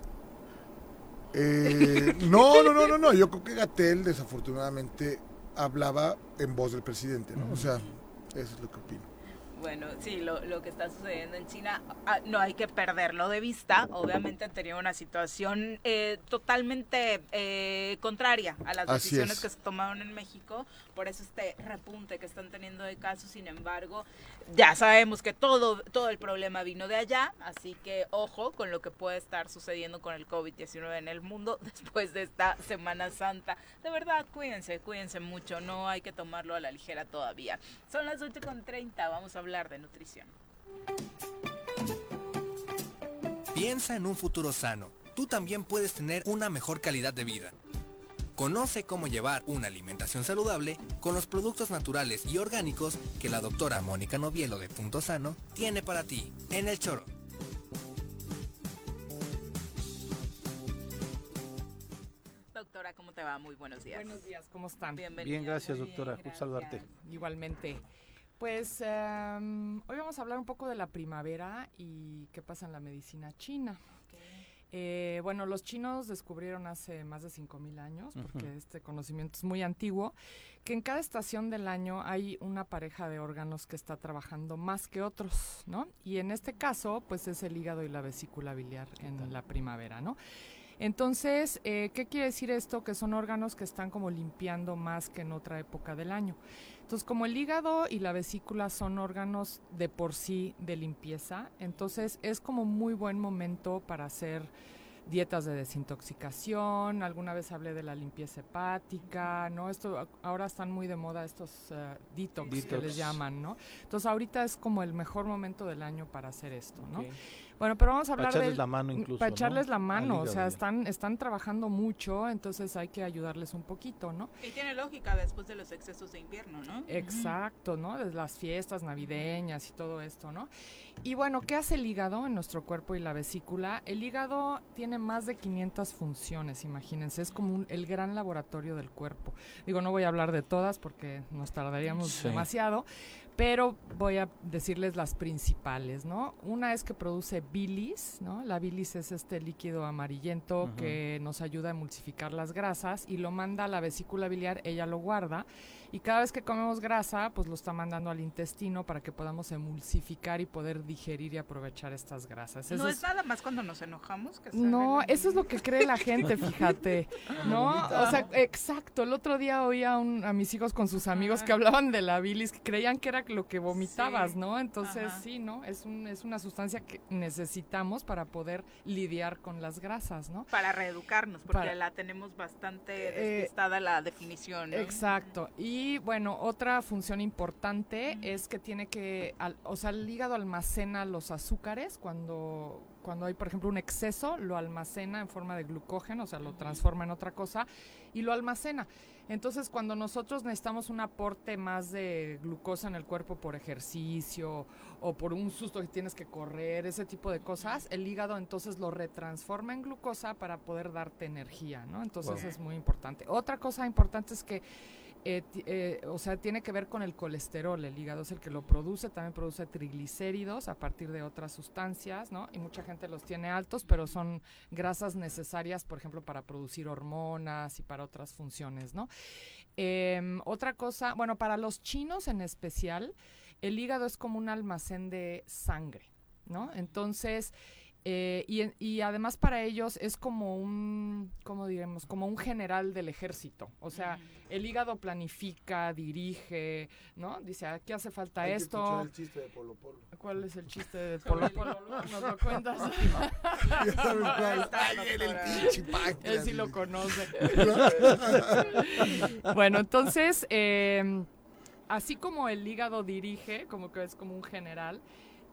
Eh, no, no, no, no, no. Yo creo que Gatel desafortunadamente hablaba en voz del presidente, ¿no? O sea, eso es lo que opino. Bueno, sí, lo, lo que está sucediendo en China ah, no hay que perderlo de vista. Obviamente han tenido una situación eh, totalmente eh, contraria a las Así decisiones es. que se tomaron en México. Por eso este repunte que están teniendo de casos. Sin embargo, ya sabemos que todo, todo el problema vino de allá. Así que ojo con lo que puede estar sucediendo con el COVID-19 en el mundo después de esta Semana Santa. De verdad, cuídense, cuídense mucho. No hay que tomarlo a la ligera todavía. Son las 8.30. Vamos a hablar de nutrición. Piensa en un futuro sano. Tú también puedes tener una mejor calidad de vida. Conoce cómo llevar una alimentación saludable con los productos naturales y orgánicos que la doctora Mónica Novielo de Punto Sano tiene para ti en el choro. Doctora, ¿cómo te va? Muy buenos días. Buenos días, ¿cómo están? Bienvenida. Bien, gracias doctora, bien, gusto saludarte. gracias. Igualmente. Pues em, hoy vamos a hablar un poco de la primavera y qué pasa en la medicina china. Eh, bueno, los chinos descubrieron hace más de 5.000 años, porque este conocimiento es muy antiguo, que en cada estación del año hay una pareja de órganos que está trabajando más que otros, ¿no? Y en este caso, pues es el hígado y la vesícula biliar en la primavera, ¿no? Entonces, eh, ¿qué quiere decir esto? Que son órganos que están como limpiando más que en otra época del año. Entonces, como el hígado y la vesícula son órganos de por sí de limpieza, entonces es como muy buen momento para hacer dietas de desintoxicación, alguna vez hablé de la limpieza hepática, ¿no? Esto ahora están muy de moda estos uh, detox, que les llaman, ¿no? Entonces ahorita es como el mejor momento del año para hacer esto, ¿no? Ok. Bueno, pero vamos a Para hablar echarles de la mano incluso, para ¿no? echarles la mano, o sea, están están trabajando mucho, entonces hay que ayudarles un poquito, ¿no? Y tiene lógica después de los excesos de invierno, ¿no? Exacto, ¿no? Desde las fiestas navideñas y todo esto, ¿no? Y bueno, ¿qué hace el hígado en nuestro cuerpo y la vesícula? El hígado tiene más de 500 funciones, imagínense, es como un- el gran laboratorio del cuerpo. Digo, no voy a hablar de todas porque nos tardaríamos Sí. demasiado, pero voy a decirles las principales, ¿no? Una es que produce bilis, ¿no? La bilis es este líquido amarillento que nos ayuda a emulsificar las grasas y lo manda a la vesícula biliar, ella lo guarda y cada vez que comemos grasa, pues lo está mandando al intestino para que podamos emulsificar y poder digerir y aprovechar estas grasas. No es es- nada más cuando nos enojamos que no, eso es lo que cree la gente, fíjate. ¿No? O sea, exacto. El otro día oía a, un- a mis hijos con sus amigos que hablaban de la bilis, que creían que era lo que vomitabas, Sí. ¿no? Entonces, Ajá. sí, ¿no? Es, un, es una sustancia que necesitamos para poder lidiar con las grasas, ¿no? Para reeducarnos, porque Para- la tenemos bastante Eh, despistada la definición. ¿no? Exacto. Y bueno, otra función importante es que tiene que, al- o sea, el hígado almacena los azúcares cuando, cuando hay, por ejemplo, un exceso, lo almacena en forma de glucógeno, o sea, lo transforma en otra cosa y lo almacena. Entonces, cuando nosotros necesitamos un aporte más de glucosa en el cuerpo por ejercicio o por un susto que tienes que correr, ese tipo de cosas, el hígado entonces lo retransforma en glucosa para poder darte energía, ¿no? Entonces Wow. es muy importante. Otra cosa importante es que eh, eh, o sea, tiene que ver con el colesterol. El hígado es el que lo produce, también produce triglicéridos a partir de otras sustancias, ¿no? Y mucha gente los tiene altos, pero son grasas necesarias, por ejemplo, para producir hormonas y para otras funciones, ¿no? Em, otra cosa, bueno, para los chinos en especial, el hígado es como un almacén de sangre, ¿no? Entonces, eh, y, además para ellos es como un, ¿cómo diremos? Como un general del ejército. O sea, el hígado planifica, dirige, ¿no? Dice, aquí hace falta Hay que esto. escuchar el chiste de Polo Polo. ¿Cuál es el chiste de Polo Polo? ¿Nos lo cuentas? Él sí lo conoce. bueno, entonces, eh, así como el hígado dirige, como que es como un general,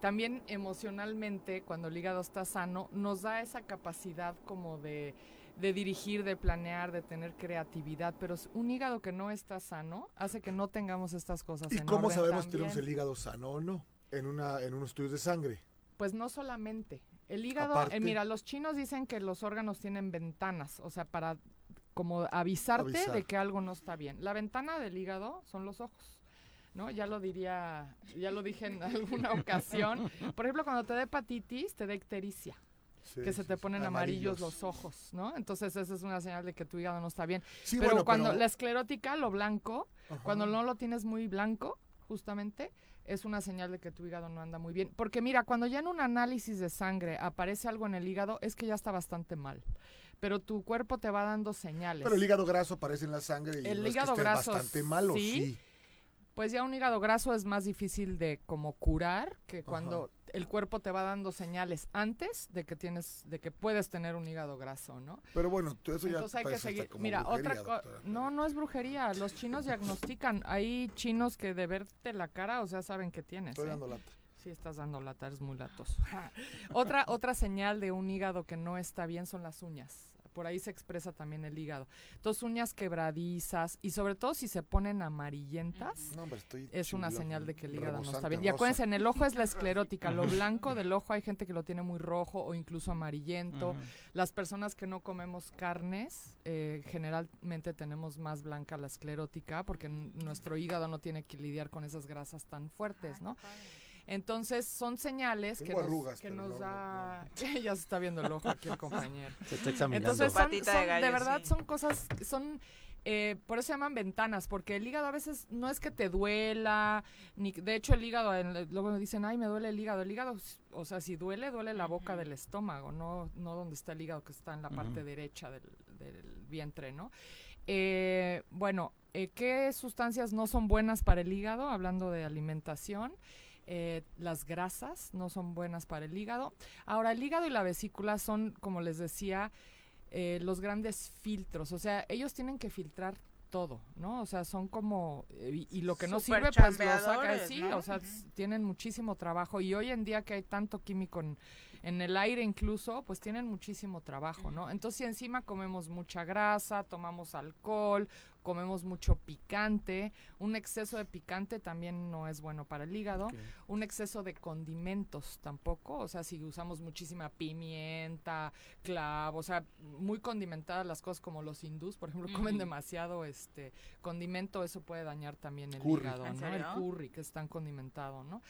también emocionalmente, cuando el hígado está sano, nos da esa capacidad como de, de dirigir, de planear, de tener creatividad, pero un hígado que no está sano hace que no tengamos estas cosas ¿Y en cómo orden sabemos si tenemos el hígado sano o no? En, una, en unos estudios de sangre. Pues no solamente. El hígado, Aparte. eh, mira, los chinos dicen que los órganos tienen ventanas, o sea, para como avisarte Avisar. de que algo no está bien. La ventana del hígado son los ojos. ¿No? Ya lo diría, ya lo dije en alguna ocasión. Por ejemplo, cuando te da hepatitis, te da ictericia, Sí, que se te sí. ponen amarillos. los ojos, ¿no? Entonces esa es una señal de que tu hígado no está bien. Pero bueno, cuando pero- la esclerótica, lo blanco, Ajá. cuando no lo tienes muy blanco, justamente, es una señal de que tu hígado no anda muy bien. Porque mira, cuando ya en un análisis de sangre aparece algo en el hígado, es que ya está bastante mal. Pero tu cuerpo te va dando señales. Pero el hígado graso aparece en la sangre y El no es que hígado esté graso, bastante malo, sí. Pues ya un hígado graso es más difícil de como curar que cuando el cuerpo te va dando señales antes de que tienes, de que puedes tener un hígado graso, ¿no? Pero bueno, eso ya Entonces hay que seguir. Mira, brujería, otra cosa. No, no es brujería. Los chinos diagnostican. Hay chinos que de verte la cara, o sea, saben que tienes. Estoy ¿eh? dando lata. Sí, estás dando lata, eres muy latoso. otra, otra señal de un hígado que no está bien son las uñas. Por ahí se expresa también el hígado. Entonces, uñas quebradizas y sobre todo si se ponen amarillentas, No, hombre, estoy es una señal de que el hígado no está bien. Y acuérdense, en el ojo es la esclerótica. Lo blanco del ojo hay gente que lo tiene muy rojo o incluso amarillento. Las personas que no comemos carnes, eh, generalmente tenemos más blanca la esclerótica porque nuestro hígado no tiene que lidiar con esas grasas tan fuertes, ¿no? Entonces son señales que nos, arrugas, que pero nos no, no, da... ya se está viendo el ojo aquí el compañero. Se está examinando. Entonces son, Patita de son- de, gallo, verdad sí. son cosas, son Eh, por eso se llaman ventanas, porque el hígado a veces no es que te duela, ni de hecho el hígado, en- luego dicen, ay, me duele el hígado. El hígado, o sea, si duele, duele la boca del estómago, no, no donde está el hígado, que está en la parte derecha del, del vientre, ¿no? Eh, bueno, eh, ¿qué sustancias no son buenas para el hígado? Hablando de alimentación. Eh, las grasas no son buenas para el hígado. Ahora, el hígado y la vesícula son, como les decía, eh, los grandes filtros. O sea, ellos tienen que filtrar todo, ¿no? O sea, son como... eh, y, y lo que no sirve, pues lo saca. chambeadores, Sí, ¿no? o sea, tienen muchísimo trabajo. Y hoy en día que hay tanto químico en, en el aire incluso, pues tienen muchísimo trabajo, ¿no? Entonces, si encima comemos mucha grasa, tomamos alcohol, comemos mucho picante, un exceso de picante también no es bueno para el hígado, un exceso de condimentos tampoco, o sea, si usamos muchísima pimienta, clavo, o sea, muy condimentadas las cosas como los hindús, por ejemplo, comen demasiado este condimento, eso puede dañar también el Curry. hígado, ¿En ¿no? El curry que es tan condimentado, ¿no?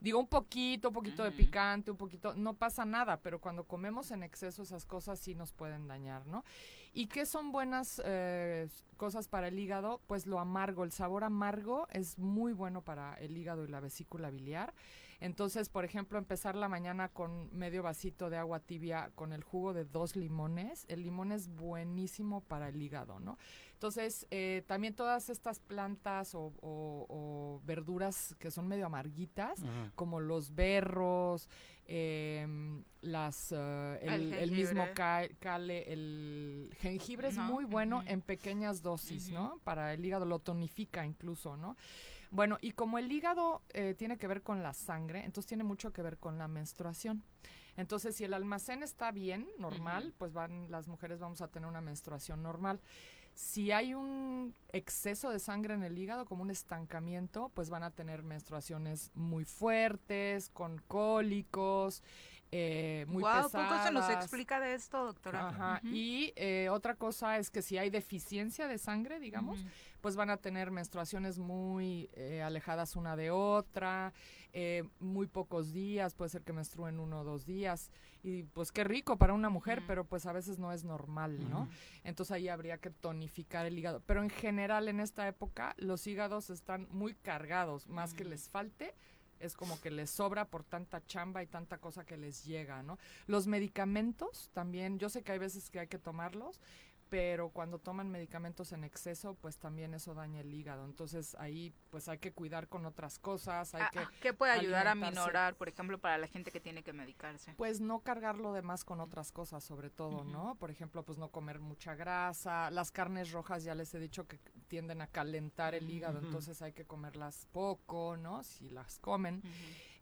Digo, un poquito, un poquito de picante, un poquito, no pasa nada, pero cuando comemos en exceso esas cosas sí nos pueden dañar, ¿no? ¿Y qué son buenas eh, cosas para el hígado? Pues lo amargo, el sabor amargo es muy bueno para el hígado y la vesícula biliar. Entonces, por ejemplo, empezar la mañana con medio vasito de agua tibia con el jugo de dos limones. El limón es buenísimo para el hígado, ¿no? Entonces, eh, también todas estas plantas o, o- o verduras que son medio amarguitas, como los berros, em, las, eh, el, El el mismo jengibre. ca- cale, el jengibre es muy bueno en pequeñas dosis. ¿no? Para el hígado lo tonifica incluso, ¿no? Bueno, y como el hígado eh, tiene que ver con la sangre, entonces tiene mucho que ver con la menstruación. Entonces, si el almacén está bien, normal, pues van las mujeres vamos a tener una menstruación normal. Si hay un exceso de sangre en el hígado, como un estancamiento, pues van a tener menstruaciones muy fuertes, con cólicos, eh, muy Guau, pesadas. poco se nos explica de esto, doctora. Ajá. Y eh, otra cosa es que si hay deficiencia de sangre, digamos. Pues van a tener menstruaciones muy eh, alejadas una de otra, eh, muy pocos días, puede ser que menstruen uno o dos días. Y pues qué rico para una mujer, pero pues a veces no es normal, ¿no? Entonces ahí habría que tonificar el hígado. Pero en general en esta época los hígados están muy cargados, más que les falte. Es como que les sobra por tanta chamba y tanta cosa que les llega, ¿no? Los medicamentos también, yo sé que hay veces que hay que tomarlos, pero cuando toman medicamentos en exceso, pues también eso daña el hígado. Entonces ahí pues hay que cuidar con otras cosas, hay Ah, que ah, ¿Qué puede ayudar a minorar, por ejemplo, para la gente que tiene que medicarse? pues no cargarlo de más con otras cosas, sobre todo. ¿no? Por ejemplo, pues no comer mucha grasa, las carnes rojas ya les he dicho que tienden a calentar el hígado, Ujú. entonces hay que comerlas poco, ¿no? Si las comen. Ujú.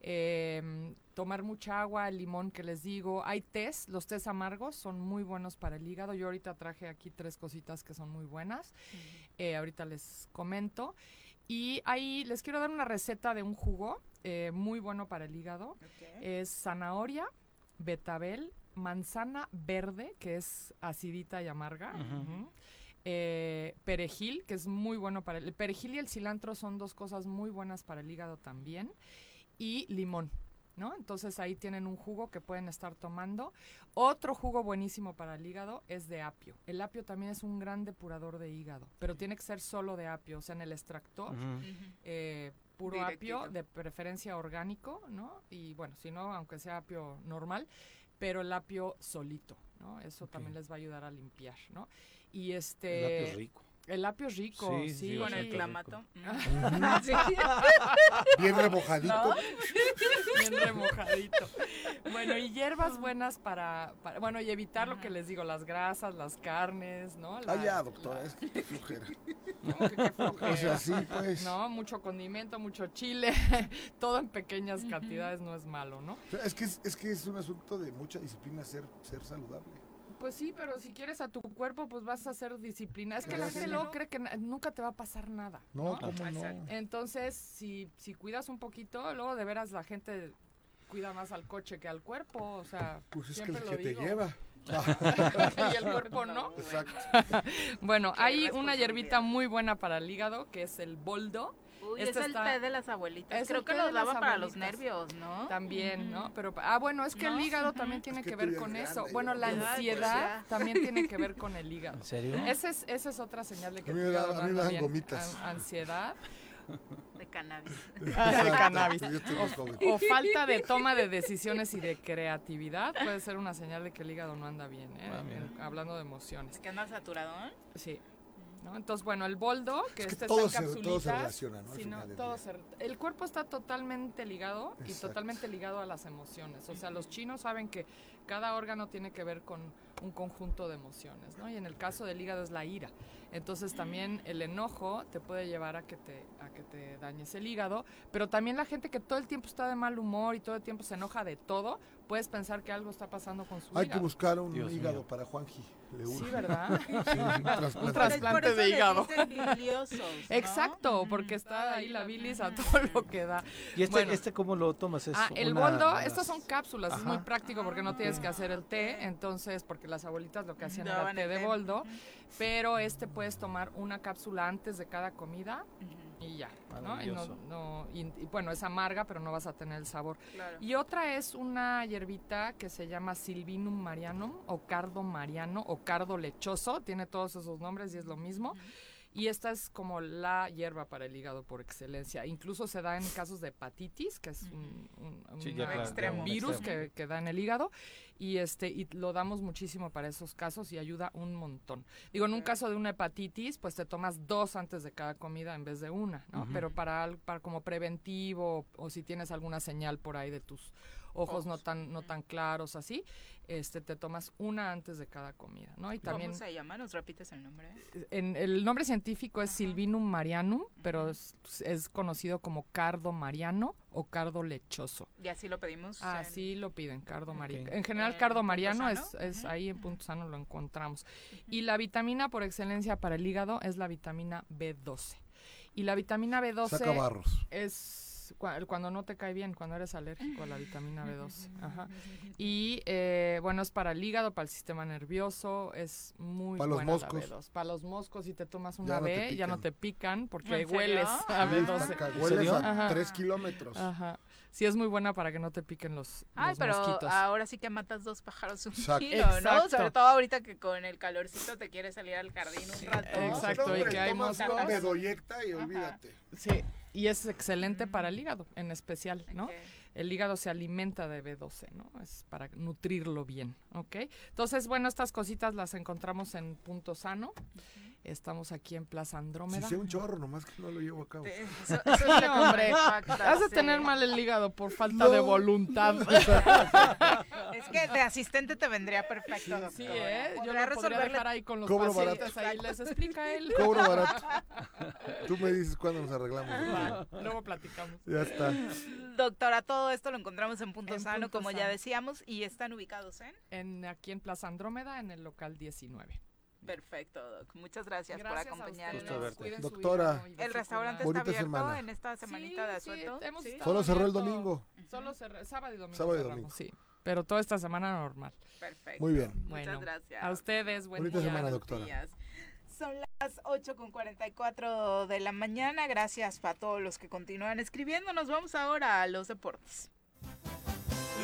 Eh, tomar mucha agua, el limón que les digo. Hay tés, los tés amargos son muy buenos para el hígado. Yo ahorita traje aquí tres cositas que son muy buenas. Eh, ahorita les comento. Y ahí les quiero dar una receta de un jugo eh, muy bueno para el hígado. Es zanahoria, betabel, manzana verde, que es acidita y amarga. Eh, perejil, que es muy bueno para el, el perejil y el cilantro son dos cosas muy buenas para el hígado también. Y limón. ¿No? Entonces ahí tienen un jugo que pueden estar tomando. Otro jugo buenísimo para el hígado es de apio. El apio también es un gran depurador de hígado, pero tiene que ser solo de apio, o sea, en el extractor eh, puro Directito. apio, de preferencia orgánico, ¿no? Y bueno, si no, aunque sea apio normal, pero el apio solito, ¿no? Eso también les va a ayudar a limpiar, ¿no? Y El este... apio es rico. El apio es rico, Sí, sí. sí, Con el clamato. Ah, Sí. Bien remojadito. ¿No? Bien remojadito. Bueno, y hierbas buenas para, para- bueno, y evitar lo que les digo, las grasas, las carnes, ¿no? Ah, La- ya, doctora, es que qué flojera. ¿no? Que- que flojera. O sea, sí, pues. No, mucho condimento, mucho chile, todo en pequeñas cantidades no es malo, ¿no? O sea, Es que es, es que es un asunto de mucha disciplina ser, ser saludable. Pues sí, pero si quieres a tu cuerpo, pues vas a hacer disciplina. Es que la gente luego cree que nunca te va a pasar nada. No, ¿no? cómo no. Entonces, si, si cuidas un poquito, luego de veras la gente cuida más al coche que al cuerpo, o sea, Pues es que siempre el lo que te digo. lleva. y el cuerpo no. Exacto. bueno, Qué hay una hierbita muy buena para el hígado que es el boldo. Uy, Este es el está- té de las abuelitas. es Creo que de las daba para los nervios, ¿no? También, ¿no? Pero, ah, bueno, es que el hígado también tiene Es que ver con grande, eso. Bueno, la pues ansiedad también tiene que ver con el hígado. ¿En serio? Esa es, esa es otra señal de que A el mí me da- a mí me anda dan bien. gomitas. An- ansiedad De cannabis. Cannabis. yo estoy más joven. o falta de toma de decisiones y de creatividad puede ser una señal de que el hígado no anda bien, ¿eh? Ah, hablando de emociones. Es que anda saturado. Sí. ¿No? Entonces, bueno, el boldo, que Es que este todo está en se- todo se capsulitas, relaciona, el cuerpo está totalmente ligado y totalmente ligado a las emociones. O sea, los chinos saben que cada órgano tiene que ver con un conjunto de emociones, ¿no? Y en el caso del hígado es la ira. Entonces también el enojo te puede llevar a que te, a que te dañes el hígado, pero también la gente que todo el tiempo está de mal humor y todo el tiempo se enoja de todo, puedes pensar que algo está pasando con su Hay que buscar un Dios hígado mío. para Juanji. Le Sí. ¿verdad? Sí, un trasplante. Un trasplante de hígado. biliosos, ¿no? Exacto, porque está ahí la bilis a todo lo que da. ¿Y este, Bueno. este cómo lo tomas? ¿Es Ah, el una boldo, estas son cápsulas, es muy práctico porque no tienes que hacer el té, entonces, porque las abuelitas lo que hacían era Daban té de boldo, pero este puedes tomar una cápsula antes de cada comida y ya, ¿no? Y, no, no- y- y bueno, es amarga, pero no vas a tener el sabor. Claro. Y otra es una hierbita que se llama Silvinum marianum o cardo mariano o cardo lechoso, tiene todos esos nombres y es lo mismo. Y esta es como la hierba para el hígado por excelencia. Incluso se da en casos de hepatitis, que es un, un- Sí, una- Extremo. un virus extremo. que, que da en el hígado. Y este y lo damos muchísimo para esos casos y ayuda un montón. Digo, en un caso de una hepatitis, pues te tomas dos antes de cada comida en vez de una, ¿no? Pero para, al- para como preventivo o si tienes alguna señal por ahí de tus ojos no tan no tan claros así, este te tomas una antes de cada comida, ¿no? Y también ¿Cómo se llama? ¿Nos repites el nombre? en, el nombre científico es Silvinum marianum, pero es, es conocido como cardo mariano o cardo lechoso. Y así lo pedimos. en- Así lo piden, cardo mariano. Ok. En general, ¿En cardo mariano es, es ahí en punto sano lo encontramos. Y la vitamina por excelencia para el hígado es la vitamina B12. Y la vitamina B12 Saca barros. es cua- cuando no te cae bien, cuando eres alérgico a la vitamina B12. Ajá. Y eh, bueno, es para el hígado, para el sistema nervioso, es muy Para los buena moscos. la B2. Para los moscos, si te tomas Ya una no te B, ya no te pican porque hueles a Sí, B12. saca- ¿En Hueles a Ajá. tres kilómetros. Ajá. Sí, es muy buena para que no te piquen los, Ay, los pero mosquitos. ahora sí que matas dos pájaros un Exacto. tiro, ¿no? Exacto. Sobre todo ahorita que con el calorcito te quieres salir al jardín un rato. Exacto, No, y que hay moscos. y olvídate. Sí, y es excelente para el hígado en especial, ¿no? El hígado se alimenta de B12, ¿no? Es para nutrirlo bien, ¿ok? Entonces, bueno, estas cositas las encontramos en Punto Sano. Estamos aquí en Plaza Si Andrómeda. sé un chorro, nomás que no lo llevo a cabo. Eso, eso es hombre. Has de tener mal el hígado por falta de No. voluntad. Es que de asistente te vendría perfecto, doctor. Sí, ¿eh? Yo lo podría resolverle dejar ahí con los Cobro pacientes, ahí les explica él. Cobro barato. Tú me dices cuándo nos arreglamos. Va, Luego platicamos. Ya está. Doctora, todo esto lo encontramos en Punto En Sano, Punto como ya decíamos, y están ubicados en... En, aquí en Plaza Andrómeda, en el local 19. Perfecto, Doc. Muchas gracias, Gracias por a acompañarnos. Gusto verte. Cuiden su Doctora. y El restaurante está abierto semana. en esta semanita de asueto. sí, hemos ¿Sí? estado Solo cerró el domingo. Solo cerré, sábado y domingo. Sábado y domingo. Sí, pero toda esta semana normal. Perfecto. Muy bien. Muchas Bueno, gracias. A ustedes, buen Bonita día. semana, doctora. días. Son las 8 con 44 de la mañana. Gracias a todos los que continúan escribiendo. Nos vamos ahora a los deportes.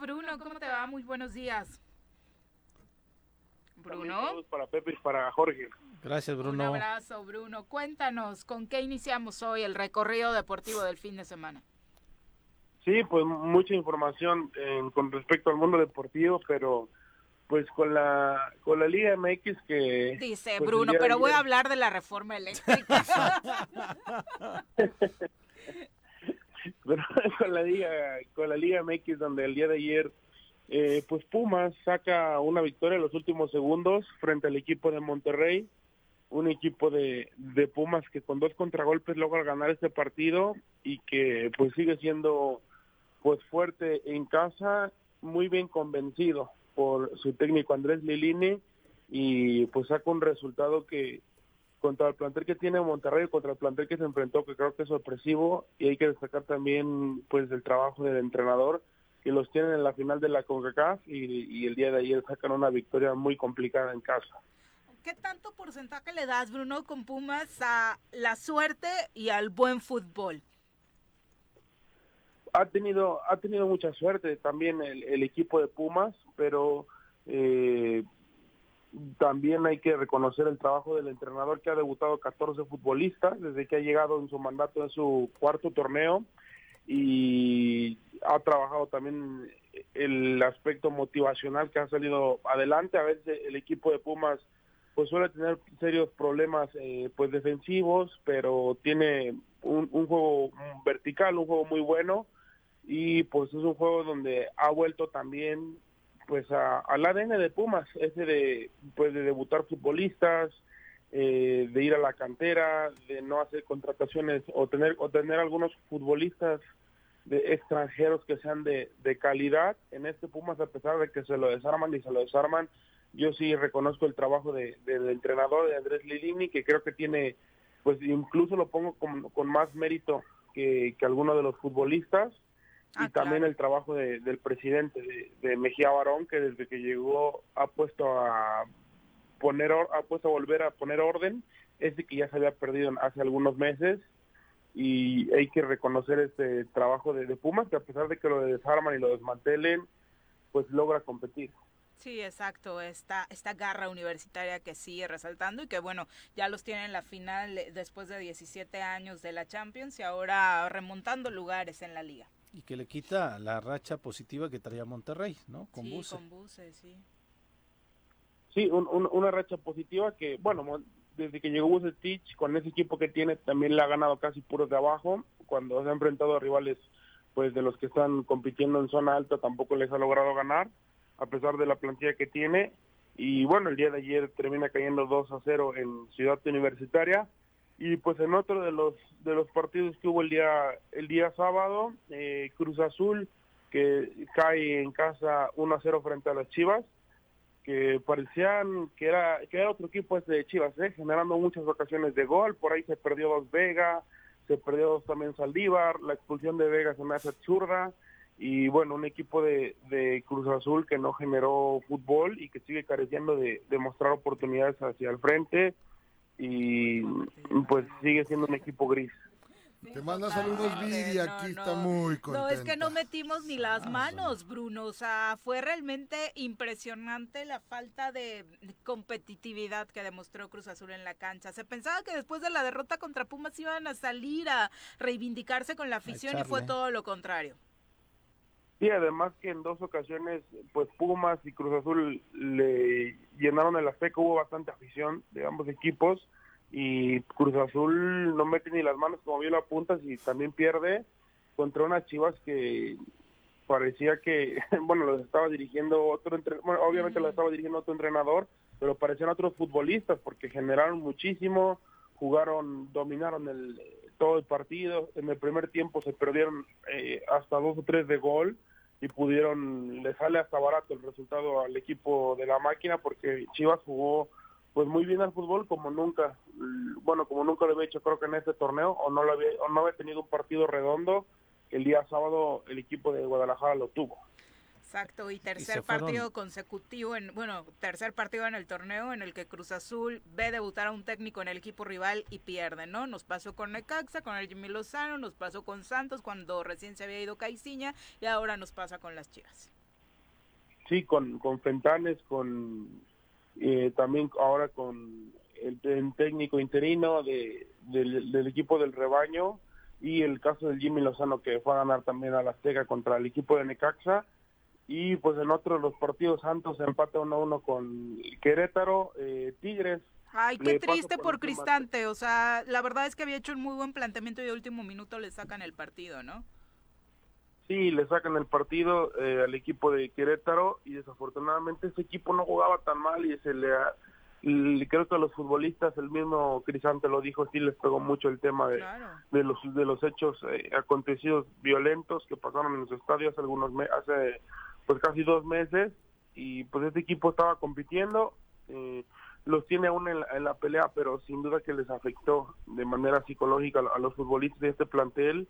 Bruno, ¿cómo te va? Muy buenos días. Bruno, Saludos para Pepe y para Jorge. Gracias, un Bruno. abrazo, Bruno. Cuéntanos, ¿con qué iniciamos hoy el recorrido deportivo del fin de semana? Sí, pues mucha información en- con respecto al mundo deportivo, pero pues con la con la Liga MX que Dice pues, Bruno, pero voy a hablar de la reforma eléctrica. pero con la liga con la Liga MX donde el día de ayer eh, pues Pumas saca una victoria en los últimos segundos frente al equipo de Monterrey, un equipo de, de Pumas que con dos contragolpes logra ganar este partido y que pues sigue siendo pues fuerte en casa, muy bien convencido por su técnico Andrés Lilini y pues saca un resultado que contra el plantel que tiene Monterrey, contra el plantel que se enfrentó, que creo que es sorpresivo, y hay que destacar también pues el trabajo del entrenador, que los tienen en la final de la CONCACAF y, y el día de ayer sacan una victoria muy complicada en casa. ¿Qué tanto porcentaje le das, Bruno, con Pumas a la suerte y al buen fútbol? Ha tenido, ha tenido mucha suerte también el, el equipo de Pumas, pero eh, también hay que reconocer el trabajo del entrenador que ha debutado 14 futbolistas desde que ha llegado en su mandato en su cuarto torneo y ha trabajado también el aspecto motivacional que ha salido adelante. A veces el equipo de Pumas pues suele tener serios problemas eh, pues defensivos, pero tiene un, un juego vertical, un juego muy bueno y pues es un juego donde ha vuelto también pues a, al ADN de Pumas, ese de pues de debutar futbolistas, eh, de ir a la cantera, de no hacer contrataciones o tener o tener algunos futbolistas de extranjeros que sean de, de calidad en este Pumas a pesar de que se lo desarman y se lo desarman. Yo sí reconozco el trabajo de, del entrenador de Andrés Lilini que creo que tiene pues incluso lo pongo con, con más mérito que, que alguno de los futbolistas y Ah, también claro. el trabajo de- del presidente de, de Mejía Barón que desde que llegó ha puesto a poner or- ha puesto a volver a poner orden ese que ya se había perdido hace algunos meses y hay que reconocer este trabajo de, de Pumas que a pesar de que lo desarman y lo desmantelen pues logra competir Sí, exacto, esta, esta garra universitaria que sigue resaltando y que bueno, ya los tienen en la final eh, después de 17 años de la Champions y ahora remontando lugares en la liga. Y que le quita la racha positiva que traía Monterrey, ¿no? Con sí, Buse. con buses, sí. Sí, un- un- una racha positiva que, bueno, desde que llegó Stitch, con ese equipo que tiene, también le ha ganado casi puros de abajo. Cuando se ha enfrentado a rivales, pues de los que están compitiendo en zona alta, tampoco les ha logrado ganar, a pesar de la plantilla que tiene. Y bueno, el día de ayer termina cayendo 2 a 0 en Ciudad Universitaria. Y pues en otro de los de los partidos que hubo el día el día sábado, eh, Cruz Azul que cae en casa 1 a 0 frente a las Chivas que parecían que era que era otro equipo este de Chivas, ¿eh? generando muchas ocasiones de gol, por ahí se perdió dos Vega, se perdió dos también Saldívar, la expulsión de Vega se me hace absurda, y bueno, un equipo de, de Cruz Azul que no generó fútbol y que sigue careciendo de, de mostrar oportunidades hacia el frente, y pues sigue siendo un equipo gris. Te manda saludos Viri, no, aquí no. está muy No, contenta. es que no metimos ni las manos, Bruno. O sea, fue realmente impresionante la falta de competitividad que demostró Cruz Azul en la cancha. Se pensaba que después de la derrota contra Pumas iban a salir a reivindicarse con la afición y fue todo lo contrario. Sí, además que en dos ocasiones, pues Pumas y Cruz Azul le llenaron el Azteca, hubo bastante afición de ambos equipos y Cruz Azul no mete ni las manos como bien lo apuntas y también pierde contra unas Chivas que parecía que, bueno, los estaba dirigiendo otro, entre- bueno, obviamente los estaba dirigiendo otro entrenador, pero parecían otros futbolistas porque generaron muchísimo, jugaron, dominaron el todo el partido, en el primer tiempo se perdieron eh, hasta dos o tres de gol y pudieron, le sale hasta barato el resultado al equipo de la máquina porque Chivas jugó pues muy bien al fútbol como nunca, bueno, como nunca lo había hecho creo que en este torneo o no lo había, o no había tenido un partido redondo, el día sábado el equipo de Guadalajara lo tuvo. Exacto, y tercer partido consecutivo, en bueno, tercer partido en el torneo en el que Cruz Azul ve debutar a un técnico en el equipo rival y pierde, ¿no? Nos pasó con Necaxa, con el Jimmy Lozano, nos pasó con Santos cuando recién se había ido Caiciña y ahora nos pasa con las Chivas. Sí, con, con Fentanes, con eh, también ahora con el, el técnico interino de, del, del equipo del rebaño y el caso del Jimmy Lozano que fue a ganar también a la Azteca contra el equipo de Necaxa y pues en otro de los partidos Santos empata 1-1 con Querétaro, eh, Tigres Ay, Le qué triste por. Cristante, o sea, la verdad es que había hecho un muy buen planteamiento y de último minuto le sacan el partido, ¿no? Sí, le sacan el partido eh, al equipo de Querétaro y desafortunadamente ese equipo no jugaba tan mal y se le, ha- y creo que a los futbolistas, el mismo Crisante lo dijo, sí les pegó mucho el tema de, de los de los hechos eh, acontecidos violentos que pasaron en los estadios algunos hace pues casi dos meses y pues este equipo estaba compitiendo eh, los tiene aún en la, en la pelea pero sin duda que les afectó de manera psicológica a, los futbolistas de este plantel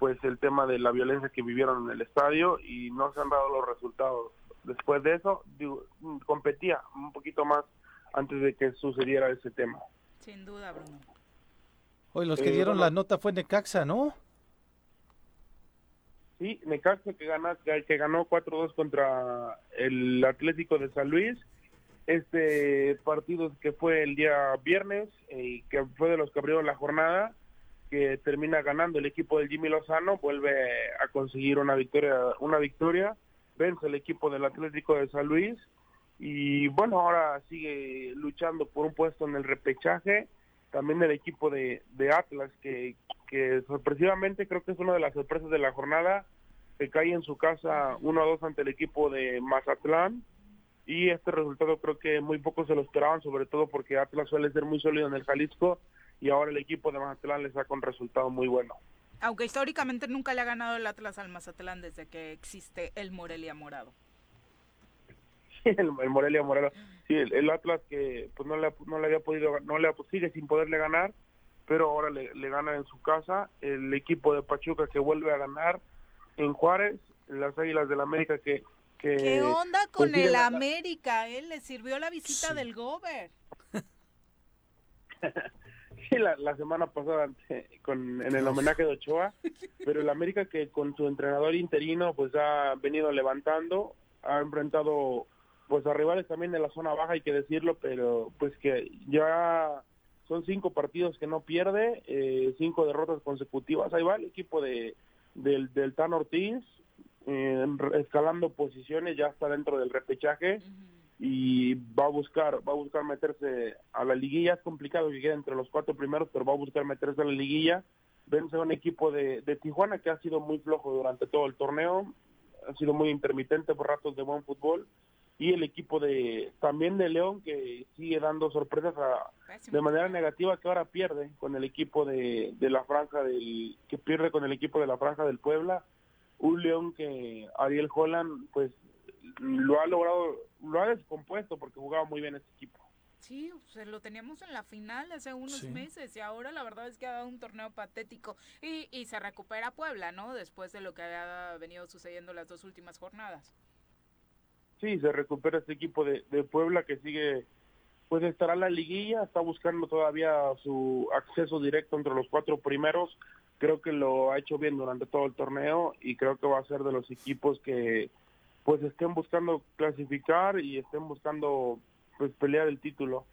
pues el tema de la violencia que vivieron en el estadio y no se han dado los resultados después de eso digo, competía un poquito más antes de que sucediera ese tema Sin duda, Bruno. Hoy los que Eh, dieron bueno. la nota fue Necaxa, ¿no? Sí, Necaxa que, gana, que, ganó 4-2 contra el Atlético de San Luis. Este partido que fue el día viernes eh, y que fue de los que abrieron la jornada, que termina ganando el equipo del Jimmy Lozano, vuelve a conseguir una victoria, una victoria, vence el equipo del Atlético de San Luis y bueno, ahora sigue luchando por un puesto en el repechaje, también el equipo de, de Atlas que, que sorpresivamente creo que es una de las sorpresas de la jornada, se cae en su casa 1 a 2 ante el equipo de Mazatlán y este resultado creo que muy pocos se lo esperaban, sobre todo porque Atlas suele ser muy sólido en el Jalisco y ahora el equipo de Mazatlán le saca un resultado muy bueno. Aunque históricamente nunca le ha ganado el Atlas al Mazatlán desde que existe el Morelia Morado. el, el Morelia Morelos. Sí, el, el Atlas que pues no le, no le había podido, no le ha- sigue sin poderle ganar, pero ahora le, le gana en su casa. El equipo de Pachuca que vuelve a ganar en Juárez, las Águilas del América que... que ¿Qué onda pues, con el. América? eh? Le sirvió la visita del Gober. Sí, la, la semana pasada con, en el homenaje de Ochoa, pero el América que con su entrenador interino pues ha venido levantando, ha enfrentado pues a rivales también de la zona baja, hay que decirlo, pero pues que ya son cinco partidos que no pierde, eh, cinco derrotas consecutivas, ahí va el equipo de del, del Tan Ortiz, eh, escalando posiciones, ya está dentro del repechaje y va a buscar va a buscar meterse a la liguilla. Es complicado que quede entre los cuatro primeros pero va a buscar meterse a la liguilla. Vence a un equipo de, de Tijuana que ha sido muy flojo durante todo el torneo ha sido muy intermitente por ratos de buen fútbol y el equipo de también de León que sigue dando sorpresas a- de manera negativa que ahora pierde con el equipo de, de la franja del que pierde con el equipo de la franja del Puebla un León que Ariel Holland pues lo ha logrado, lo ha descompuesto porque jugaba muy bien este equipo. Sí, o sea, lo teníamos en la final hace unos Sí. meses y ahora la verdad es que ha dado un torneo patético y, y se recupera Puebla, ¿no? Después de lo que había venido sucediendo las dos últimas jornadas. Sí, se recupera este equipo de, de Puebla que sigue, pues estará en la liguilla, está buscando todavía su acceso directo entre los cuatro primeros. Creo que lo ha hecho bien durante todo el torneo y creo que va a ser de los equipos que pues estén buscando clasificar y estén buscando pues pelear el título.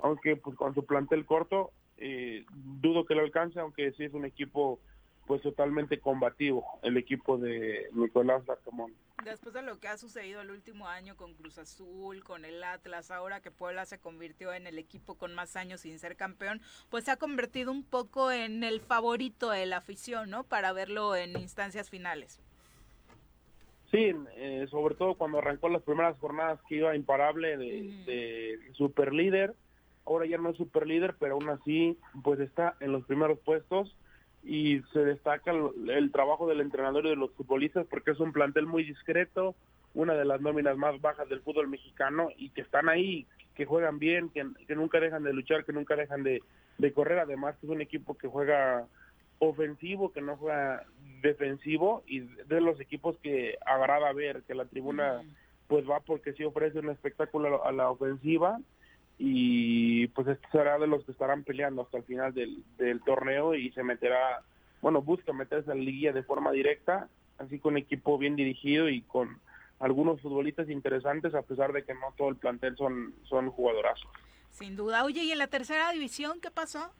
Aunque pues con su plantel corto, eh, dudo que lo alcance, aunque sí es un equipo pues totalmente combativo, el equipo de Nicolás Larcamón. Después de lo que ha sucedido el último año con Cruz Azul, con el Atlas, ahora que Puebla se convirtió en el equipo con más años sin ser campeón, pues se ha convertido un poco en el favorito de la afición, ¿no? Para verlo en instancias finales. Sí, eh, sobre todo cuando arrancó las primeras jornadas que iba imparable de, de super líder. Ahora ya no es super líder, pero aún así pues está en los primeros puestos y se destaca el, el trabajo del entrenador y de los futbolistas porque es un plantel muy discreto, una de las nóminas más bajas del fútbol mexicano y que están ahí, que juegan bien, que, que nunca dejan de luchar, que nunca dejan de, de correr. Además que es un equipo que juega ofensivo, que no juega defensivo y de los equipos que agrada ver, que la tribuna pues va porque sí ofrece un espectáculo a la ofensiva y pues este será de los que estarán peleando hasta el final del, del torneo y se meterá, bueno, busca meterse en la liguilla de forma directa, así con equipo bien dirigido y con algunos futbolistas interesantes a pesar de que no todo el plantel son, son jugadorazos. Sin duda. Oye, ¿y en la tercera división qué pasó?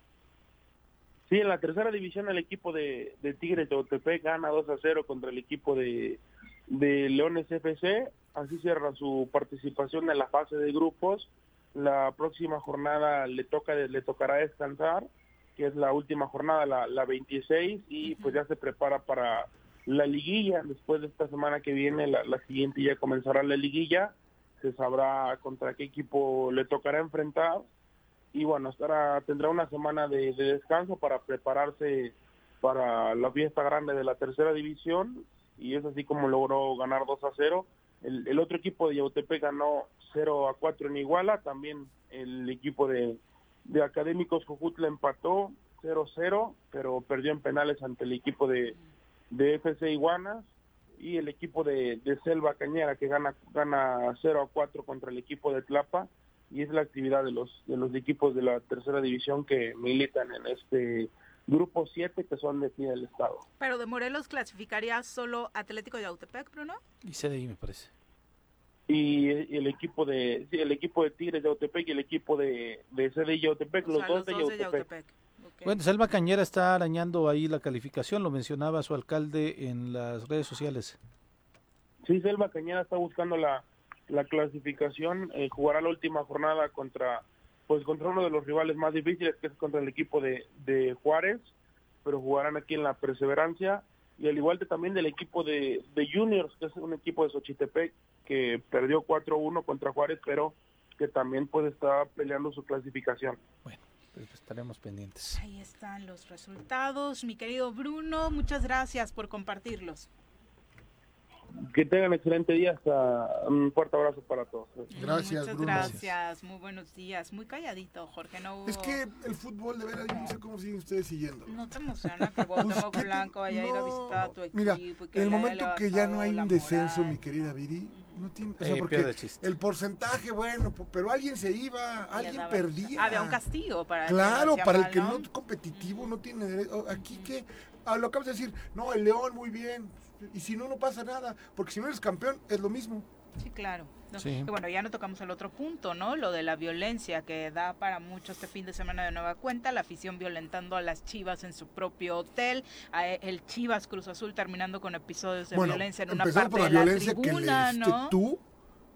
Sí, en la tercera división el equipo de, de Tigres de gana 2 a 0 contra el equipo de, de Leones FC. Así cierra su participación en la fase de grupos. La próxima jornada le toca le tocará descansar, que es la última jornada, la, la 26, y pues ya se prepara para la liguilla. Después de esta semana que viene, la, la siguiente ya comenzará la liguilla. Se sabrá contra qué equipo le tocará enfrentar. Y bueno, estará, tendrá una semana de, de descanso para prepararse para la fiesta grande de la tercera división. Y es así como logró ganar 2 a 0. El, el otro equipo de Yautepec ganó 0 a 4 en Iguala. También el equipo de, de Académicos Jujutla empató 0-0, pero perdió en penales ante el equipo de, de FC Iguanas y el equipo de, de Selva Cañera que gana gana 0 a 4 contra el equipo de Tlapa y es la actividad de los de los equipos de la tercera división que militan en este grupo 7 que son de aquí del estado. Pero de Morelos clasificaría solo Atlético de Autepec, Bruno. Y CDI me parece. Y el equipo de el equipo de Tigres de Yautepec y el equipo de, de CDI Yautepec, O los sea, dos los de dos de Yautepec. Yautepec. Ok. Bueno, Selva Cañera está arañando ahí la calificación, lo mencionaba su alcalde en las redes sociales. Sí, Selva Cañera está buscando la, la clasificación, eh, jugará la última jornada contra pues contra uno de los rivales más difíciles que es contra el equipo de, de Juárez, pero jugarán aquí en la Perseverancia y al igual que también del equipo de, de Juniors, que es un equipo de Xochitepec que perdió 4-1 contra Juárez, pero que también pues está peleando su clasificación. Pues estaremos pendientes. Ahí están los resultados. Mi querido Bruno, muchas gracias por compartirlos. Que tengan excelente día, hasta un fuerte abrazo para todos. Gracias, Muchas Bruno. gracias, muy buenos días. Muy calladito, Jorge. No hubo... Es que el fútbol, de veras, yo no sé cómo siguen ustedes siguiendo. No te emociona que Cuauhtémoc Blanco vaya a ir a visitar a tu equipo. Mira, y en que el momento haya que ya no hay un descenso, moral. mi querida Viri, no tiene, o sea, Eh, porque el porcentaje, bueno, pero alguien se iba, alguien daba- perdía. Había un castigo para Claro, para el que ¿no? no es competitivo no tiene derecho. Aquí que, ah, lo acabas de decir, no, el León muy bien. Y si no, no pasa nada, porque si no eres campeón es lo mismo. Sí, claro. ¿no? Sí. Y bueno, ya no tocamos el otro punto, ¿no? Lo de la violencia que da para mucho este fin de semana de nueva cuenta, la afición violentando a las Chivas en su propio hotel, a e- el Chivas Cruz Azul terminando con episodios de bueno, violencia en una parte por la de la violencia tribuna, que ¿no? tú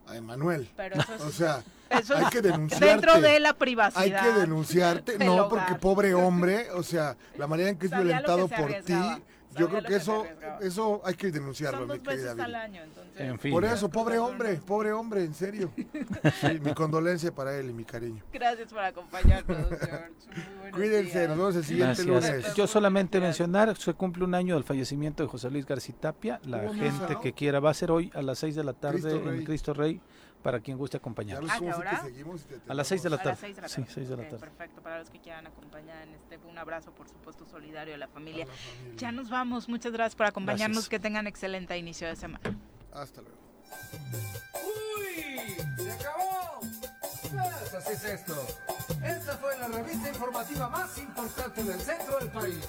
a Emanuel. Pero eso es- O sea, Eso hay es que denunciarte. dentro de la Hay privacidad. que denunciarte, no, porque pobre hombre, o sea, la manera en que es Sabía lo que violentado por ti, yo creo que eso, eso hay que denunciarlo, Son mi dos veces querida al Viri. año, entonces. En fin. Por eso, pobre hombre, pobre hombre, en serio. Sí, mi condolencia para él y mi cariño. Gracias por acompañarnos, George. Muy Cuídense, días. nos vemos el siguiente Gracias. lunes. Yo solamente mencionar, se cumple un año del fallecimiento de José Luis Garcitapia. La gente que quiera va a ser hoy a las 6 de la tarde Cristo en Rey. Cristo Rey para quien guste acompañarnos. ¿A sí te A las 6 de la A tarde. las seis de la Sí, tarde. 6 de la tarde. Perfecto, para los que quieran acompañar en este, un abrazo, por supuesto, solidario a la familia. A la familia. Ya nos vamos, muchas gracias por acompañarnos, Gracias. que tengan excelente inicio de semana. Hasta luego. ¡Uy! ¡Se acabó! Pues así es esto. Esta fue la revista informativa más importante del centro del país.